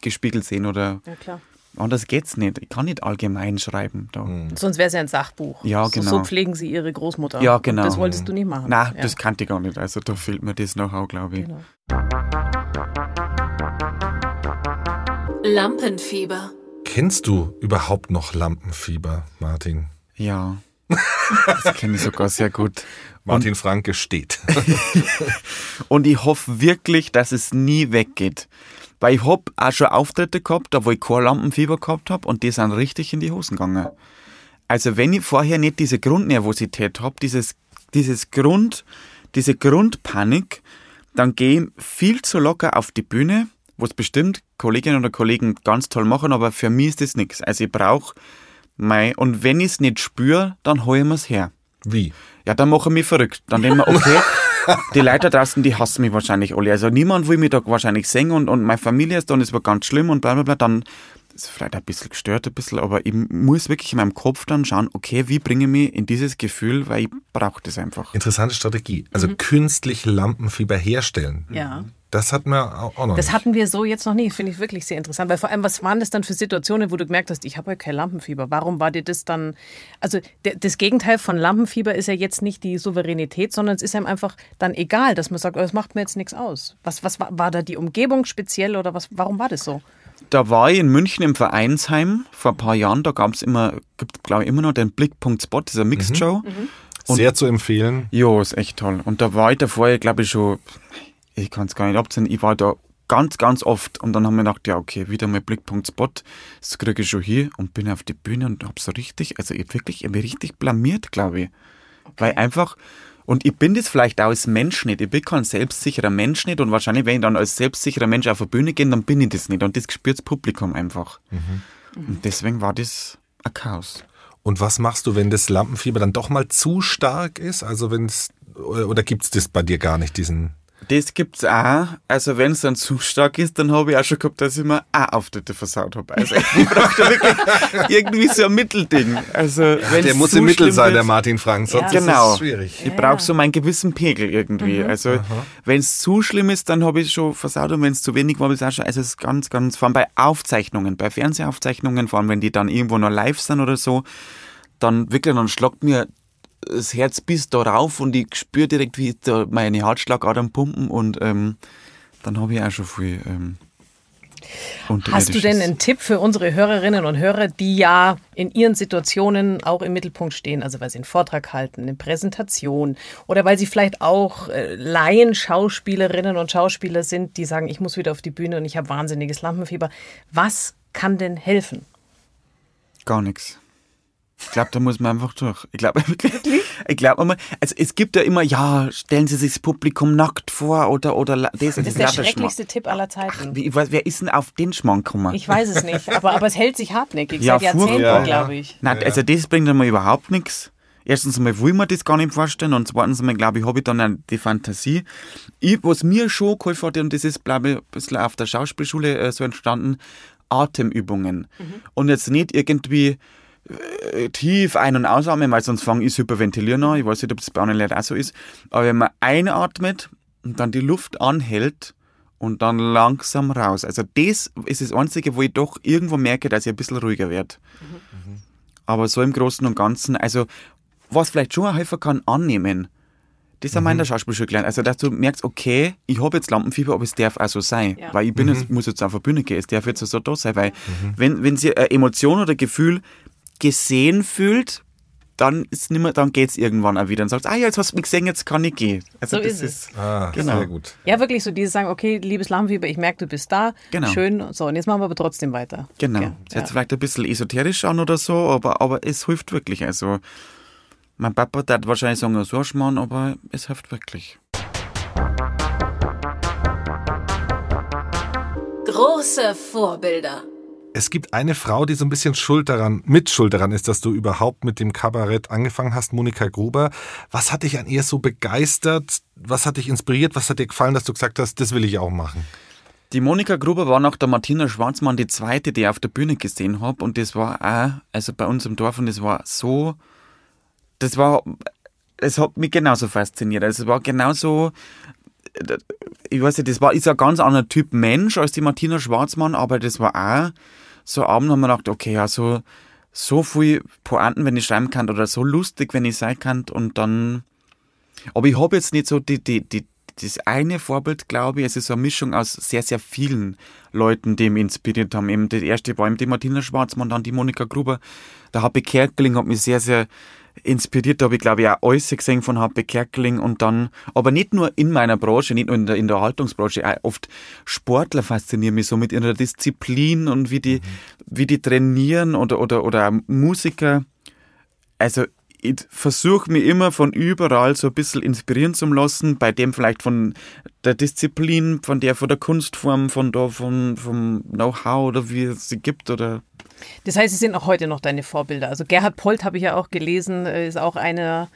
gespiegelt sehen oder. Ja, klar. Anders geht's nicht. Ich kann nicht allgemein schreiben. Da. Mhm. Sonst wäre es ja ein Sachbuch. Ja, so, genau. So pflegen sie ihre Großmutter. Ja, genau. Und das wolltest du nicht machen. Nein, ja. das kannte ich gar nicht. Also da fehlt mir das noch auch, glaube ich. Genau. Lampenfieber. Kennst du überhaupt noch Lampenfieber, Martin? Ja. Das kenne ich sogar sehr gut. Martin und, Franke steht. und ich hoffe wirklich, dass es nie weggeht. Weil ich hab auch schon Auftritte gehabt, da wo ich kein Lampenfieber gehabt habe und die sind richtig in die Hosen gegangen. Also wenn ich vorher nicht diese Grundnervosität habe, dieses, dieses Grund, diese Grundpanik, dann gehe ich viel zu locker auf die Bühne, was bestimmt Kolleginnen oder Kollegen ganz toll machen, aber für mich ist das nichts. Also ich brauche Mei, und wenn ich es nicht spüre, dann hole ich mir's her. Wie? Ja, dann mache ich mich verrückt. Dann denke ich mir, okay, die Leute draußen, die hassen mich wahrscheinlich alle. Also niemand will mich da wahrscheinlich singen und, und meine Familie ist dann, es war ganz schlimm und bla bla bla. Dann ist vielleicht ein bisschen gestört, ein bisschen, aber ich muss wirklich in meinem Kopf dann schauen, okay, wie bringe ich mich in dieses Gefühl, weil ich brauche das einfach. Interessante Strategie. Also mhm. künstlich Lampenfieber herstellen. Ja. Das hatten wir auch noch Das nicht. hatten wir so jetzt noch nie. Finde ich wirklich sehr interessant. Weil vor allem, was waren das dann für Situationen, wo du gemerkt hast, ich habe ja kein Lampenfieber? Warum war dir das dann. Also, das Gegenteil von Lampenfieber ist ja jetzt nicht die Souveränität, sondern es ist einem einfach dann egal, dass man sagt, oh, das macht mir jetzt nichts aus. Was, was war, war da die Umgebung speziell oder was, warum war das so? Da war ich in München im Vereinsheim vor ein paar Jahren. Da gab es immer, gibt glaube ich immer noch den Blickpunkt Spot, dieser Mixed Show. Mhm. Mhm. Sehr zu empfehlen. Ja, ist echt toll. Und da war ich davor, glaube ich, schon ich kann es gar nicht abziehen, ich war da ganz, ganz oft und dann haben wir gedacht, ja, okay, wieder mal Blickpunkt Spot, das kriege ich schon hier und bin auf die Bühne und habe so richtig, also ich wirklich, ich mich richtig blamiert, glaube ich. Okay. Weil einfach, und ich bin das vielleicht auch als Mensch nicht, ich bin kein selbstsicherer Mensch nicht und wahrscheinlich, wenn ich dann als selbstsicherer Mensch auf die Bühne gehe, dann bin ich das nicht und das spürt das Publikum einfach. Mhm. Und deswegen war das ein Chaos. Und was machst du, wenn das Lampenfieber dann doch mal zu stark ist? Also wenn es, oder gibt es das bei dir gar nicht, diesen das gibt's auch. Also wenn es dann zu stark ist, dann habe ich auch schon gehabt, dass ich mir auch Auftritte versaut habe. Also ich brauche da wirklich irgendwie so ein Mittelding. Also ja, der muss im Mittel sein, der Martin Frank, sonst ja. genau. ist es schwierig. Ich brauche so meinen gewissen Pegel irgendwie. Mhm. Also wenn es zu schlimm ist, dann habe ich schon versaut und wenn es zu wenig war, habe ich auch schon. Also es ist ganz, ganz, vor allem bei Aufzeichnungen, bei Fernsehaufzeichnungen, vor allem wenn die dann irgendwo noch live sind oder so, dann wirklich, dann schlagt mir das Herz bis da rauf und ich spüre direkt, wie da meine Herzschlagadern pumpen und ähm, dann habe ich auch schon viel. Ähm, Hast du denn einen Tipp für unsere Hörerinnen und Hörer, die ja in ihren Situationen auch im Mittelpunkt stehen, also weil sie einen Vortrag halten, eine Präsentation oder weil sie vielleicht auch äh, Laien-Schauspielerinnen und Schauspieler sind, die sagen, ich muss wieder auf die Bühne und ich habe wahnsinniges Lampenfieber. Was kann denn helfen? Gar nichts. Ich glaube, da muss man einfach durch. Ich glaube wirklich. Ich glaube immer, also es gibt ja immer, ja, stellen Sie sich das Publikum nackt vor oder oder das. Das ist der schrecklichste Tipp aller Zeiten. Ach, wie, wer ist denn auf den Schmank gekommen? Ich weiß es nicht, aber, aber es hält sich hartnäckig ja, seit Jahrzehnten, ja, glaube ich. Nein, also das bringt einmal überhaupt nichts. Erstens einmal will man das gar nicht vorstellen und zweitens einmal, glaube ich, habe ich dann die Fantasie. Ich, was mir schon geholfen hat, und das ist, glaube ich, ein bisschen auf der Schauspielschule äh, so entstanden, Atemübungen. Mhm. Und jetzt nicht irgendwie tief ein- und ausatmen, weil sonst fange ich hyperventilieren an. Ich weiß nicht, ob das bei anderen Leuten auch so ist. Aber wenn man einatmet und dann die Luft anhält und dann langsam raus. Also das ist das Einzige, wo ich doch irgendwo merke, dass ich ein bisschen ruhiger werde. Mhm. Aber so im Großen und Ganzen, also was vielleicht schon helfen kann, annehmen. Das haben wir in der Schauspielschule gelernt. Also, dass du merkst, okay, ich habe jetzt Lampenfieber, aber es darf auch so sein. Ja. Weil ich bin mhm. jetzt, muss jetzt auf der Bühne gehen, es darf jetzt so da sein. Weil, mhm. wenn, wenn sie eine Emotion oder Gefühl gesehen fühlt, dann ist nimmer, dann geht's irgendwann auch wieder und sagt, ah ja, jetzt hast du mich gesehen, jetzt kann ich gehen. Also so das ist es. Ist, ah, genau. sehr gut. Ja, wirklich so dieses sagen, okay, liebes Lampenfieber, ich merke, du bist da. Genau. Schön. So, und jetzt machen wir aber trotzdem weiter. Genau. Ja, das hört ja. vielleicht ein bisschen esoterisch an oder so, aber, aber es hilft wirklich. Also, mein Papa hat wahrscheinlich sagen, so Schmarrn, aber es hilft wirklich. Große Vorbilder. Es gibt eine Frau, die so ein bisschen schuld daran, mit schuld daran ist, dass du überhaupt mit dem Kabarett angefangen hast, Monika Gruber. Was hat dich an ihr so begeistert? Was hat dich inspiriert? Was hat dir gefallen, dass du gesagt hast, das will ich auch machen? Die Monika Gruber war nach der Martina Schwarzmann die zweite, die ich auf der Bühne gesehen habe. Und das war auch, also bei uns im Dorf, und das war so, das war, es hat mich genauso fasziniert. Also es war genauso, ich weiß nicht, das war, ist ein ganz anderer Typ Mensch als die Martina Schwarzmann, aber das war auch, so Abend haben wir gedacht, okay, ja, so, so viel Pointen, wenn ich schreiben kann, oder so lustig, wenn ich sein kann, und dann, aber ich habe jetzt nicht so die, die, die, das eine Vorbild, glaube ich, es ist so eine Mischung aus sehr, sehr vielen Leuten, die mich inspiriert haben. Eben der erste war eben die Martina Schwarzmann, dann die Monika Gruber. Der Happy Kerkeling hat mich sehr, sehr inspiriert. Da habe ich, glaube ich, auch alles gesehen von Happe Kerkeling und dann, aber nicht nur in meiner Branche, nicht nur in der, in der Haltungsbranche, auch oft Sportler faszinieren mich so mit ihrer Disziplin und wie die, mhm. wie die trainieren oder, oder, oder Musiker. Also, ich versuche mich immer von überall so ein bisschen inspirieren zu lassen, bei dem vielleicht von der Disziplin, von der, von der Kunstform, von da, von, vom Know-how oder wie es sie gibt oder das heißt, sie sind auch heute noch deine Vorbilder. Also Gerhard Polt habe ich ja auch gelesen, äh, ist auch einer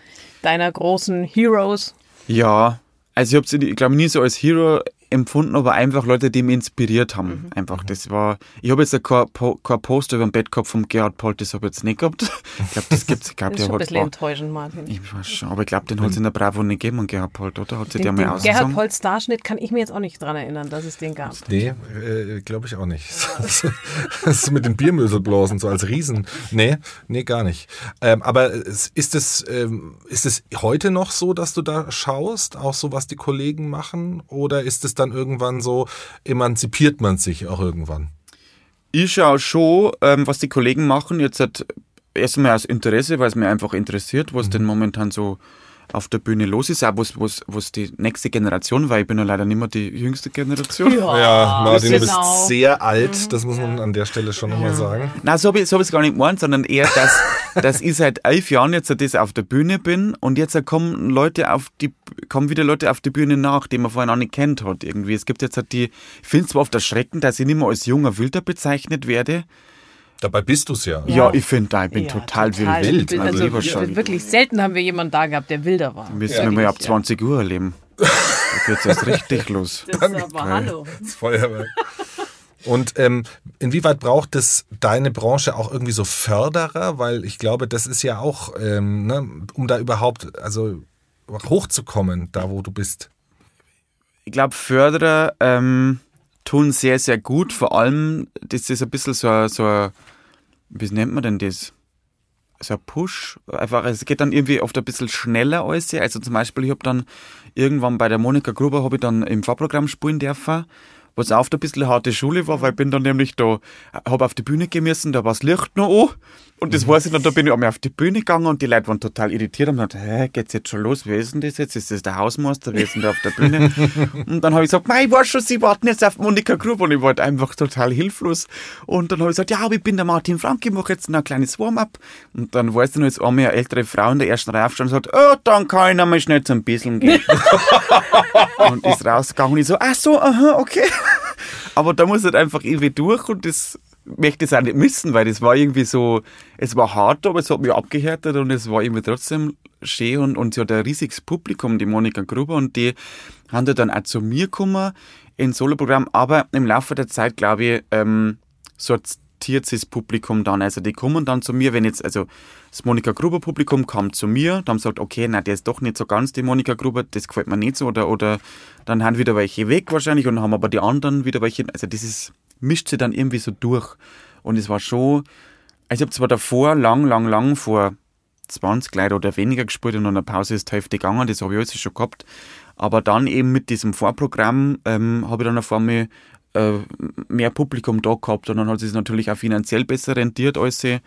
deiner großen Heroes. Ja, also ich habe sie, glaube, nie so als Hero empfunden, aber einfach Leute, die mich inspiriert haben. Mhm. Einfach, das war, ich habe jetzt kein, kein Poster über dem Bett gehabt vom Gerhard Polt, das habe ich jetzt nicht gehabt. Ich glaube, das gibt es, glaube ich, ein bisschen enttäuschend, Martin. Ich weiß schon, aber ich glaube, den hat es in der Bravo nicht gegeben, Gerhard Polt, oder? Hat sich den, der mal den Gerhard Polt Starschnitt kann ich mir jetzt auch nicht dran erinnern, dass es den gab. Nee, äh, glaube ich auch nicht. das ist mit den Biermöselblasen, so als Riesen. Nee, nee, gar nicht. Ähm, aber ist es, ähm, ist es heute noch so, dass du da schaust, auch so, was die Kollegen machen? Oder ist es dann irgendwann so, emanzipiert man sich auch irgendwann? Ich schaue schon, ähm, was die Kollegen machen. Jetzt hat erstmal aus Interesse, weil es mir einfach interessiert, was mhm. denn momentan so auf der Bühne los ist, auch was, was, was die nächste Generation, weil ich bin ja leider nicht mehr die jüngste Generation. Ja, ja Martin, du bist genau. sehr alt, das muss man an der Stelle schon nochmal sagen. Nein, so habe ich es hab gar nicht gemeint, sondern eher, dass, dass ich seit elf Jahren jetzt das auf der Bühne bin und jetzt kommen Leute auf die, kommen wieder Leute auf die Bühne nach, die man vorher noch nicht kennt hat irgendwie. Es gibt jetzt halt die, ich finde es zwar oft erschreckend, dass ich nicht mehr als junger Wilder bezeichnet werde, Dabei bist du es ja. ja. Ja, ich finde, da, ich bin ja, total, total wild. Bin, also, also wirklich selten haben wir jemanden da gehabt, der wilder war. Müssen wir mal ab 20 Uhr erleben. da geht es erst richtig los. Das ist aber hallo. Das Feuerwerk. Und ähm, inwieweit braucht es deine Branche auch irgendwie so Förderer? Weil ich glaube, das ist ja auch, ähm, ne, um da überhaupt also hochzukommen, da wo du bist. Ich glaube, Förderer ähm, tun sehr, sehr gut. Vor allem, das ist ein bisschen so, so wie nennt man denn das? So ein Push. Einfach, es geht dann irgendwie oft ein bisschen schneller alles. Also zum Beispiel, ich habe dann irgendwann bei der Monika Gruber habe ich dann im Vorprogramm spielen dürfen. Was oft ein bisschen harte Schule war, weil ich bin dann nämlich da, habe auf die Bühne gehen müssen, da war das Licht noch an. Und das weiß ich dann, da bin ich einmal auf die Bühne gegangen und die Leute waren total irritiert und haben gesagt, hä, geht's jetzt schon los? Wer ist denn das jetzt? Ist das der Hausmeister? Wer ist denn da auf der Bühne? und dann habe ich gesagt, ich war schon, sie warten jetzt auf Monika Gruber und ich war halt einfach total hilflos. Und dann habe ich gesagt, ja, aber ich bin der Martin Frank, ich mache jetzt noch ein kleines Warm-up. Und dann weiß dann jetzt einmal eine ältere Frau in der ersten Reihe aufstanden und sagt, oh, dann kann ich noch mal schnell zum Bisseln gehen. und ist rausgegangen und ich so, ach so, aha, okay. Aber da muss halt einfach irgendwie durch und das möchte es auch nicht missen, weil das war irgendwie so, es war hart, aber es hat mich abgehärtet und es war irgendwie trotzdem schön und, und sie hat ein riesiges Publikum, die Monika Gruber, und die haben dann auch zu mir gekommen ins Soloprogramm, aber im Laufe der Zeit, glaube ich, ähm, sortiert sich das Publikum dann. Also die kommen dann zu mir, wenn jetzt, also das Monika Gruber Publikum kam zu mir, dann sagt, okay, na, der ist doch nicht so ganz die Monika Gruber, das gefällt mir nicht so, oder, oder dann haben wieder welche weg wahrscheinlich und haben aber die anderen wieder welche, also das ist, mischt sich dann irgendwie so durch. Und es war schon, also ich habe zwar davor lang, lang, lang vor 20 Leute oder weniger gespielt und in der Pause ist die Hälfte gegangen, das habe ich alles schon gehabt. Aber dann eben mit diesem Vorprogramm ähm, habe ich dann auf einmal äh, mehr Publikum da gehabt und dann hat es natürlich auch finanziell besser rentiert als sie.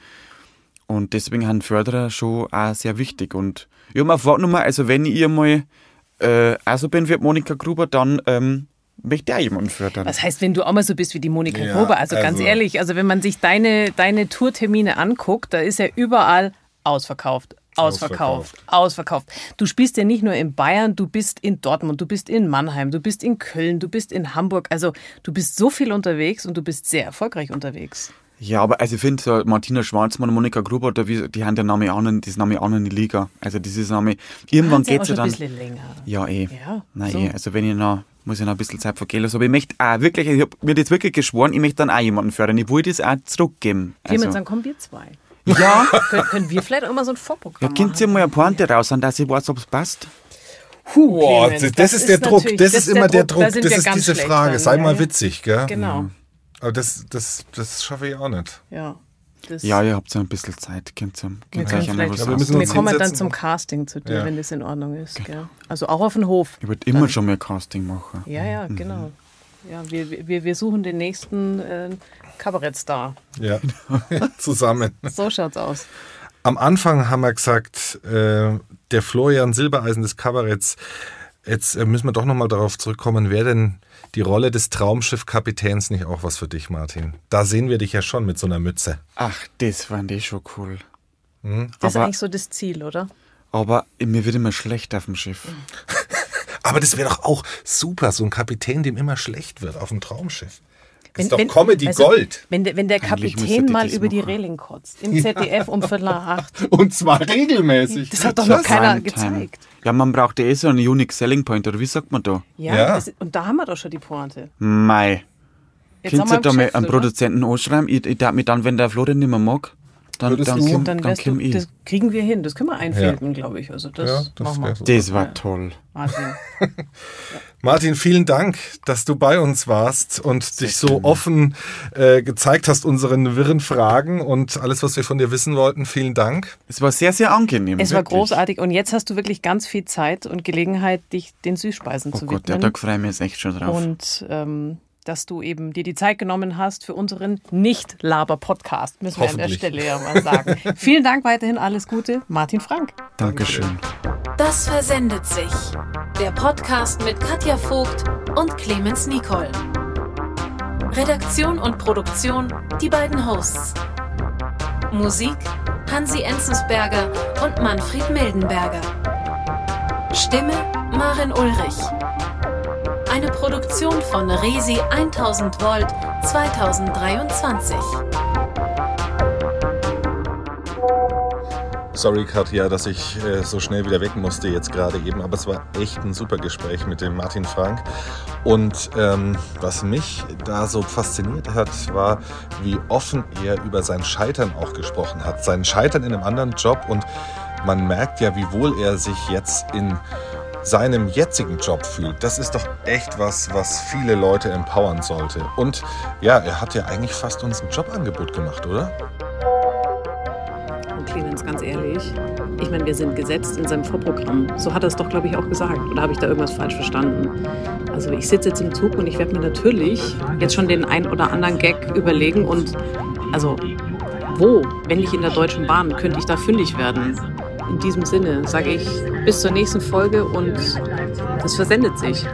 Und deswegen haben Förderer schon auch sehr wichtig. Und ich habe mir vorgenommen, also wenn ich mal äh, auch so bin wie Monika Gruber, dann ähm, möchte ich auch jemanden fördern. Was heißt, wenn du auch mal so bist wie die Monika Ja, Gruber? Also, ganz also- ehrlich, also wenn man sich deine, deine Tourtermine anguckt, da ist ja überall ausverkauft. Ausverkauft, ausverkauft. Du spielst ja nicht nur in Bayern, du bist in Dortmund, du bist in Mannheim, du bist in Köln, du bist in Hamburg. Also du bist so viel unterwegs und du bist sehr erfolgreich unterwegs. Ja, aber also ich finde, so Martina Schwarzmann und Monika Gruber, da, die haben den Namen auch nicht, das Name auch nicht in die Liga. Also dieses Name, irgendwann ja geht es ja schon ein dann. bisschen länger. Ja, eh. Ja, Nein, so. eh. Also wenn ich noch, muss ich noch ein bisschen Zeit vergehen lassen. Aber ich möchte auch wirklich, ich habe mir jetzt wirklich geschworen, ich möchte dann auch jemanden fördern. Ich will das auch zurückgeben. Jemand Also, sagen, kommen wir zwei. ja, Können, können wir vielleicht auch mal so ein Vorprogramm ja, könnt ihr mal eine Pointe raus an, dass ich weiß, ob es passt? Puh, Boah, Clemens, das, ist der Druck, natürlich- das ist immer der Druck, da das ist diese schlecht Frage. Sei ja, mal ja. witzig, gell? Genau, Aber das, das, das schaffe ich auch nicht. ja. Das, Ja, ihr habt so ein bisschen Zeit. Könnt ihr, Wir, könnt können euch einmal vielleicht, was Ja, wir wir kommen dann zum Casting zu dir, Ja. wenn das in Ordnung ist. Gell? Also auch auf den Hof. Ich würde immer schon mehr Casting machen. Ja, ja, genau. Ja, wir, wir, wir suchen den nächsten äh, Kabarettstar. Ja, zusammen. So schaut's aus. Am Anfang haben wir gesagt, äh, der Florian Silbereisen des Kabaretts. Jetzt äh, müssen wir doch nochmal darauf zurückkommen, wer denn die Rolle des Traumschiffkapitäns nicht auch was für dich, Martin? Da sehen wir dich ja schon mit so einer Mütze. Ach, das fand ich schon cool. Das ist Aber- eigentlich so das Ziel, oder? Aber mir wird immer schlecht auf dem Schiff. Aber das wäre doch auch super, so ein Kapitän, dem immer schlecht wird auf dem Traumschiff. Das ist Wenn- doch wenn- Comedy du, Gold. Wenn der, wenn der Kapitän mal das über die machen. Reling kotzt, im ZDF um Viertel nach acht. Und zwar regelmäßig. Das hat doch noch keiner gezeigt. Ja, man braucht ja eh so einen Unique Selling Point, oder wie sagt man da? Ja, Ja. Das, und da haben wir doch schon die Pointe. Mei. Jetzt Könnt ihr haben wir da mal einen oder? Produzenten anschreiben? Ich, ich darf mich dann, wenn der Florian nicht mehr mag, dann, dann, du? komm, Dann dann wärst du, das kriegen wir hin. Das können wir einfilmen, glaube ich. Also das, Ja, das machen wir. so. Das war toll. Martin. Martin, vielen Dank, dass du bei uns warst und dich so offen äh, gezeigt hast, unseren wirren Fragen und alles, was wir von dir wissen wollten. Vielen Dank. Es war sehr, sehr angenehm. Es war wirklich. großartig und jetzt hast du wirklich ganz viel Zeit und Gelegenheit, dich den Süßspeisen Oh zu Gott, ja, widmen. da freue ich mich jetzt echt schon drauf. und ähm, dass du eben dir die Zeit genommen hast für unseren Nicht-Laber-Podcast, müssen wir an der. Stelle ja mal sagen. Vielen Dank weiterhin, alles Gute, Martin Frank. Dankeschön. Das versendet sich. Der Podcast mit Katja Vogt und Clemens Nicol. Redaktion und Produktion die beiden Hosts. Musik Hansi Enzensberger und Manfred Mildenberger. Stimme Marin Ulrich. Eine Produktion von Resi 1000 Volt 2023. Sorry, Katja, dass ich äh, so schnell wieder weg musste jetzt gerade eben, aber es war echt ein super Gespräch mit dem Martin Frank. Und ähm, was mich da so fasziniert hat, war, wie offen er über sein Scheitern auch gesprochen hat. Sein Scheitern in einem anderen Job und man merkt ja, wie wohl er sich jetzt in seinem jetzigen Job fühlt. Das ist doch echt was, was viele Leute empowern sollte. Und ja, er hat ja eigentlich fast uns ein Jobangebot gemacht, oder? Clemens, ganz ehrlich, Ich meine, wir sind gesetzt in seinem Vorprogramm. So hat er es doch, glaube ich, auch gesagt. Oder habe ich da irgendwas falsch verstanden? Also ich sitze jetzt im Zug und ich werde mir natürlich jetzt schon den ein oder anderen Gag überlegen und also wo, wenn nicht in der Deutschen Bahn, könnte ich da fündig werden. In diesem Sinne sage ich bis zur nächsten Folge und das versendet sich.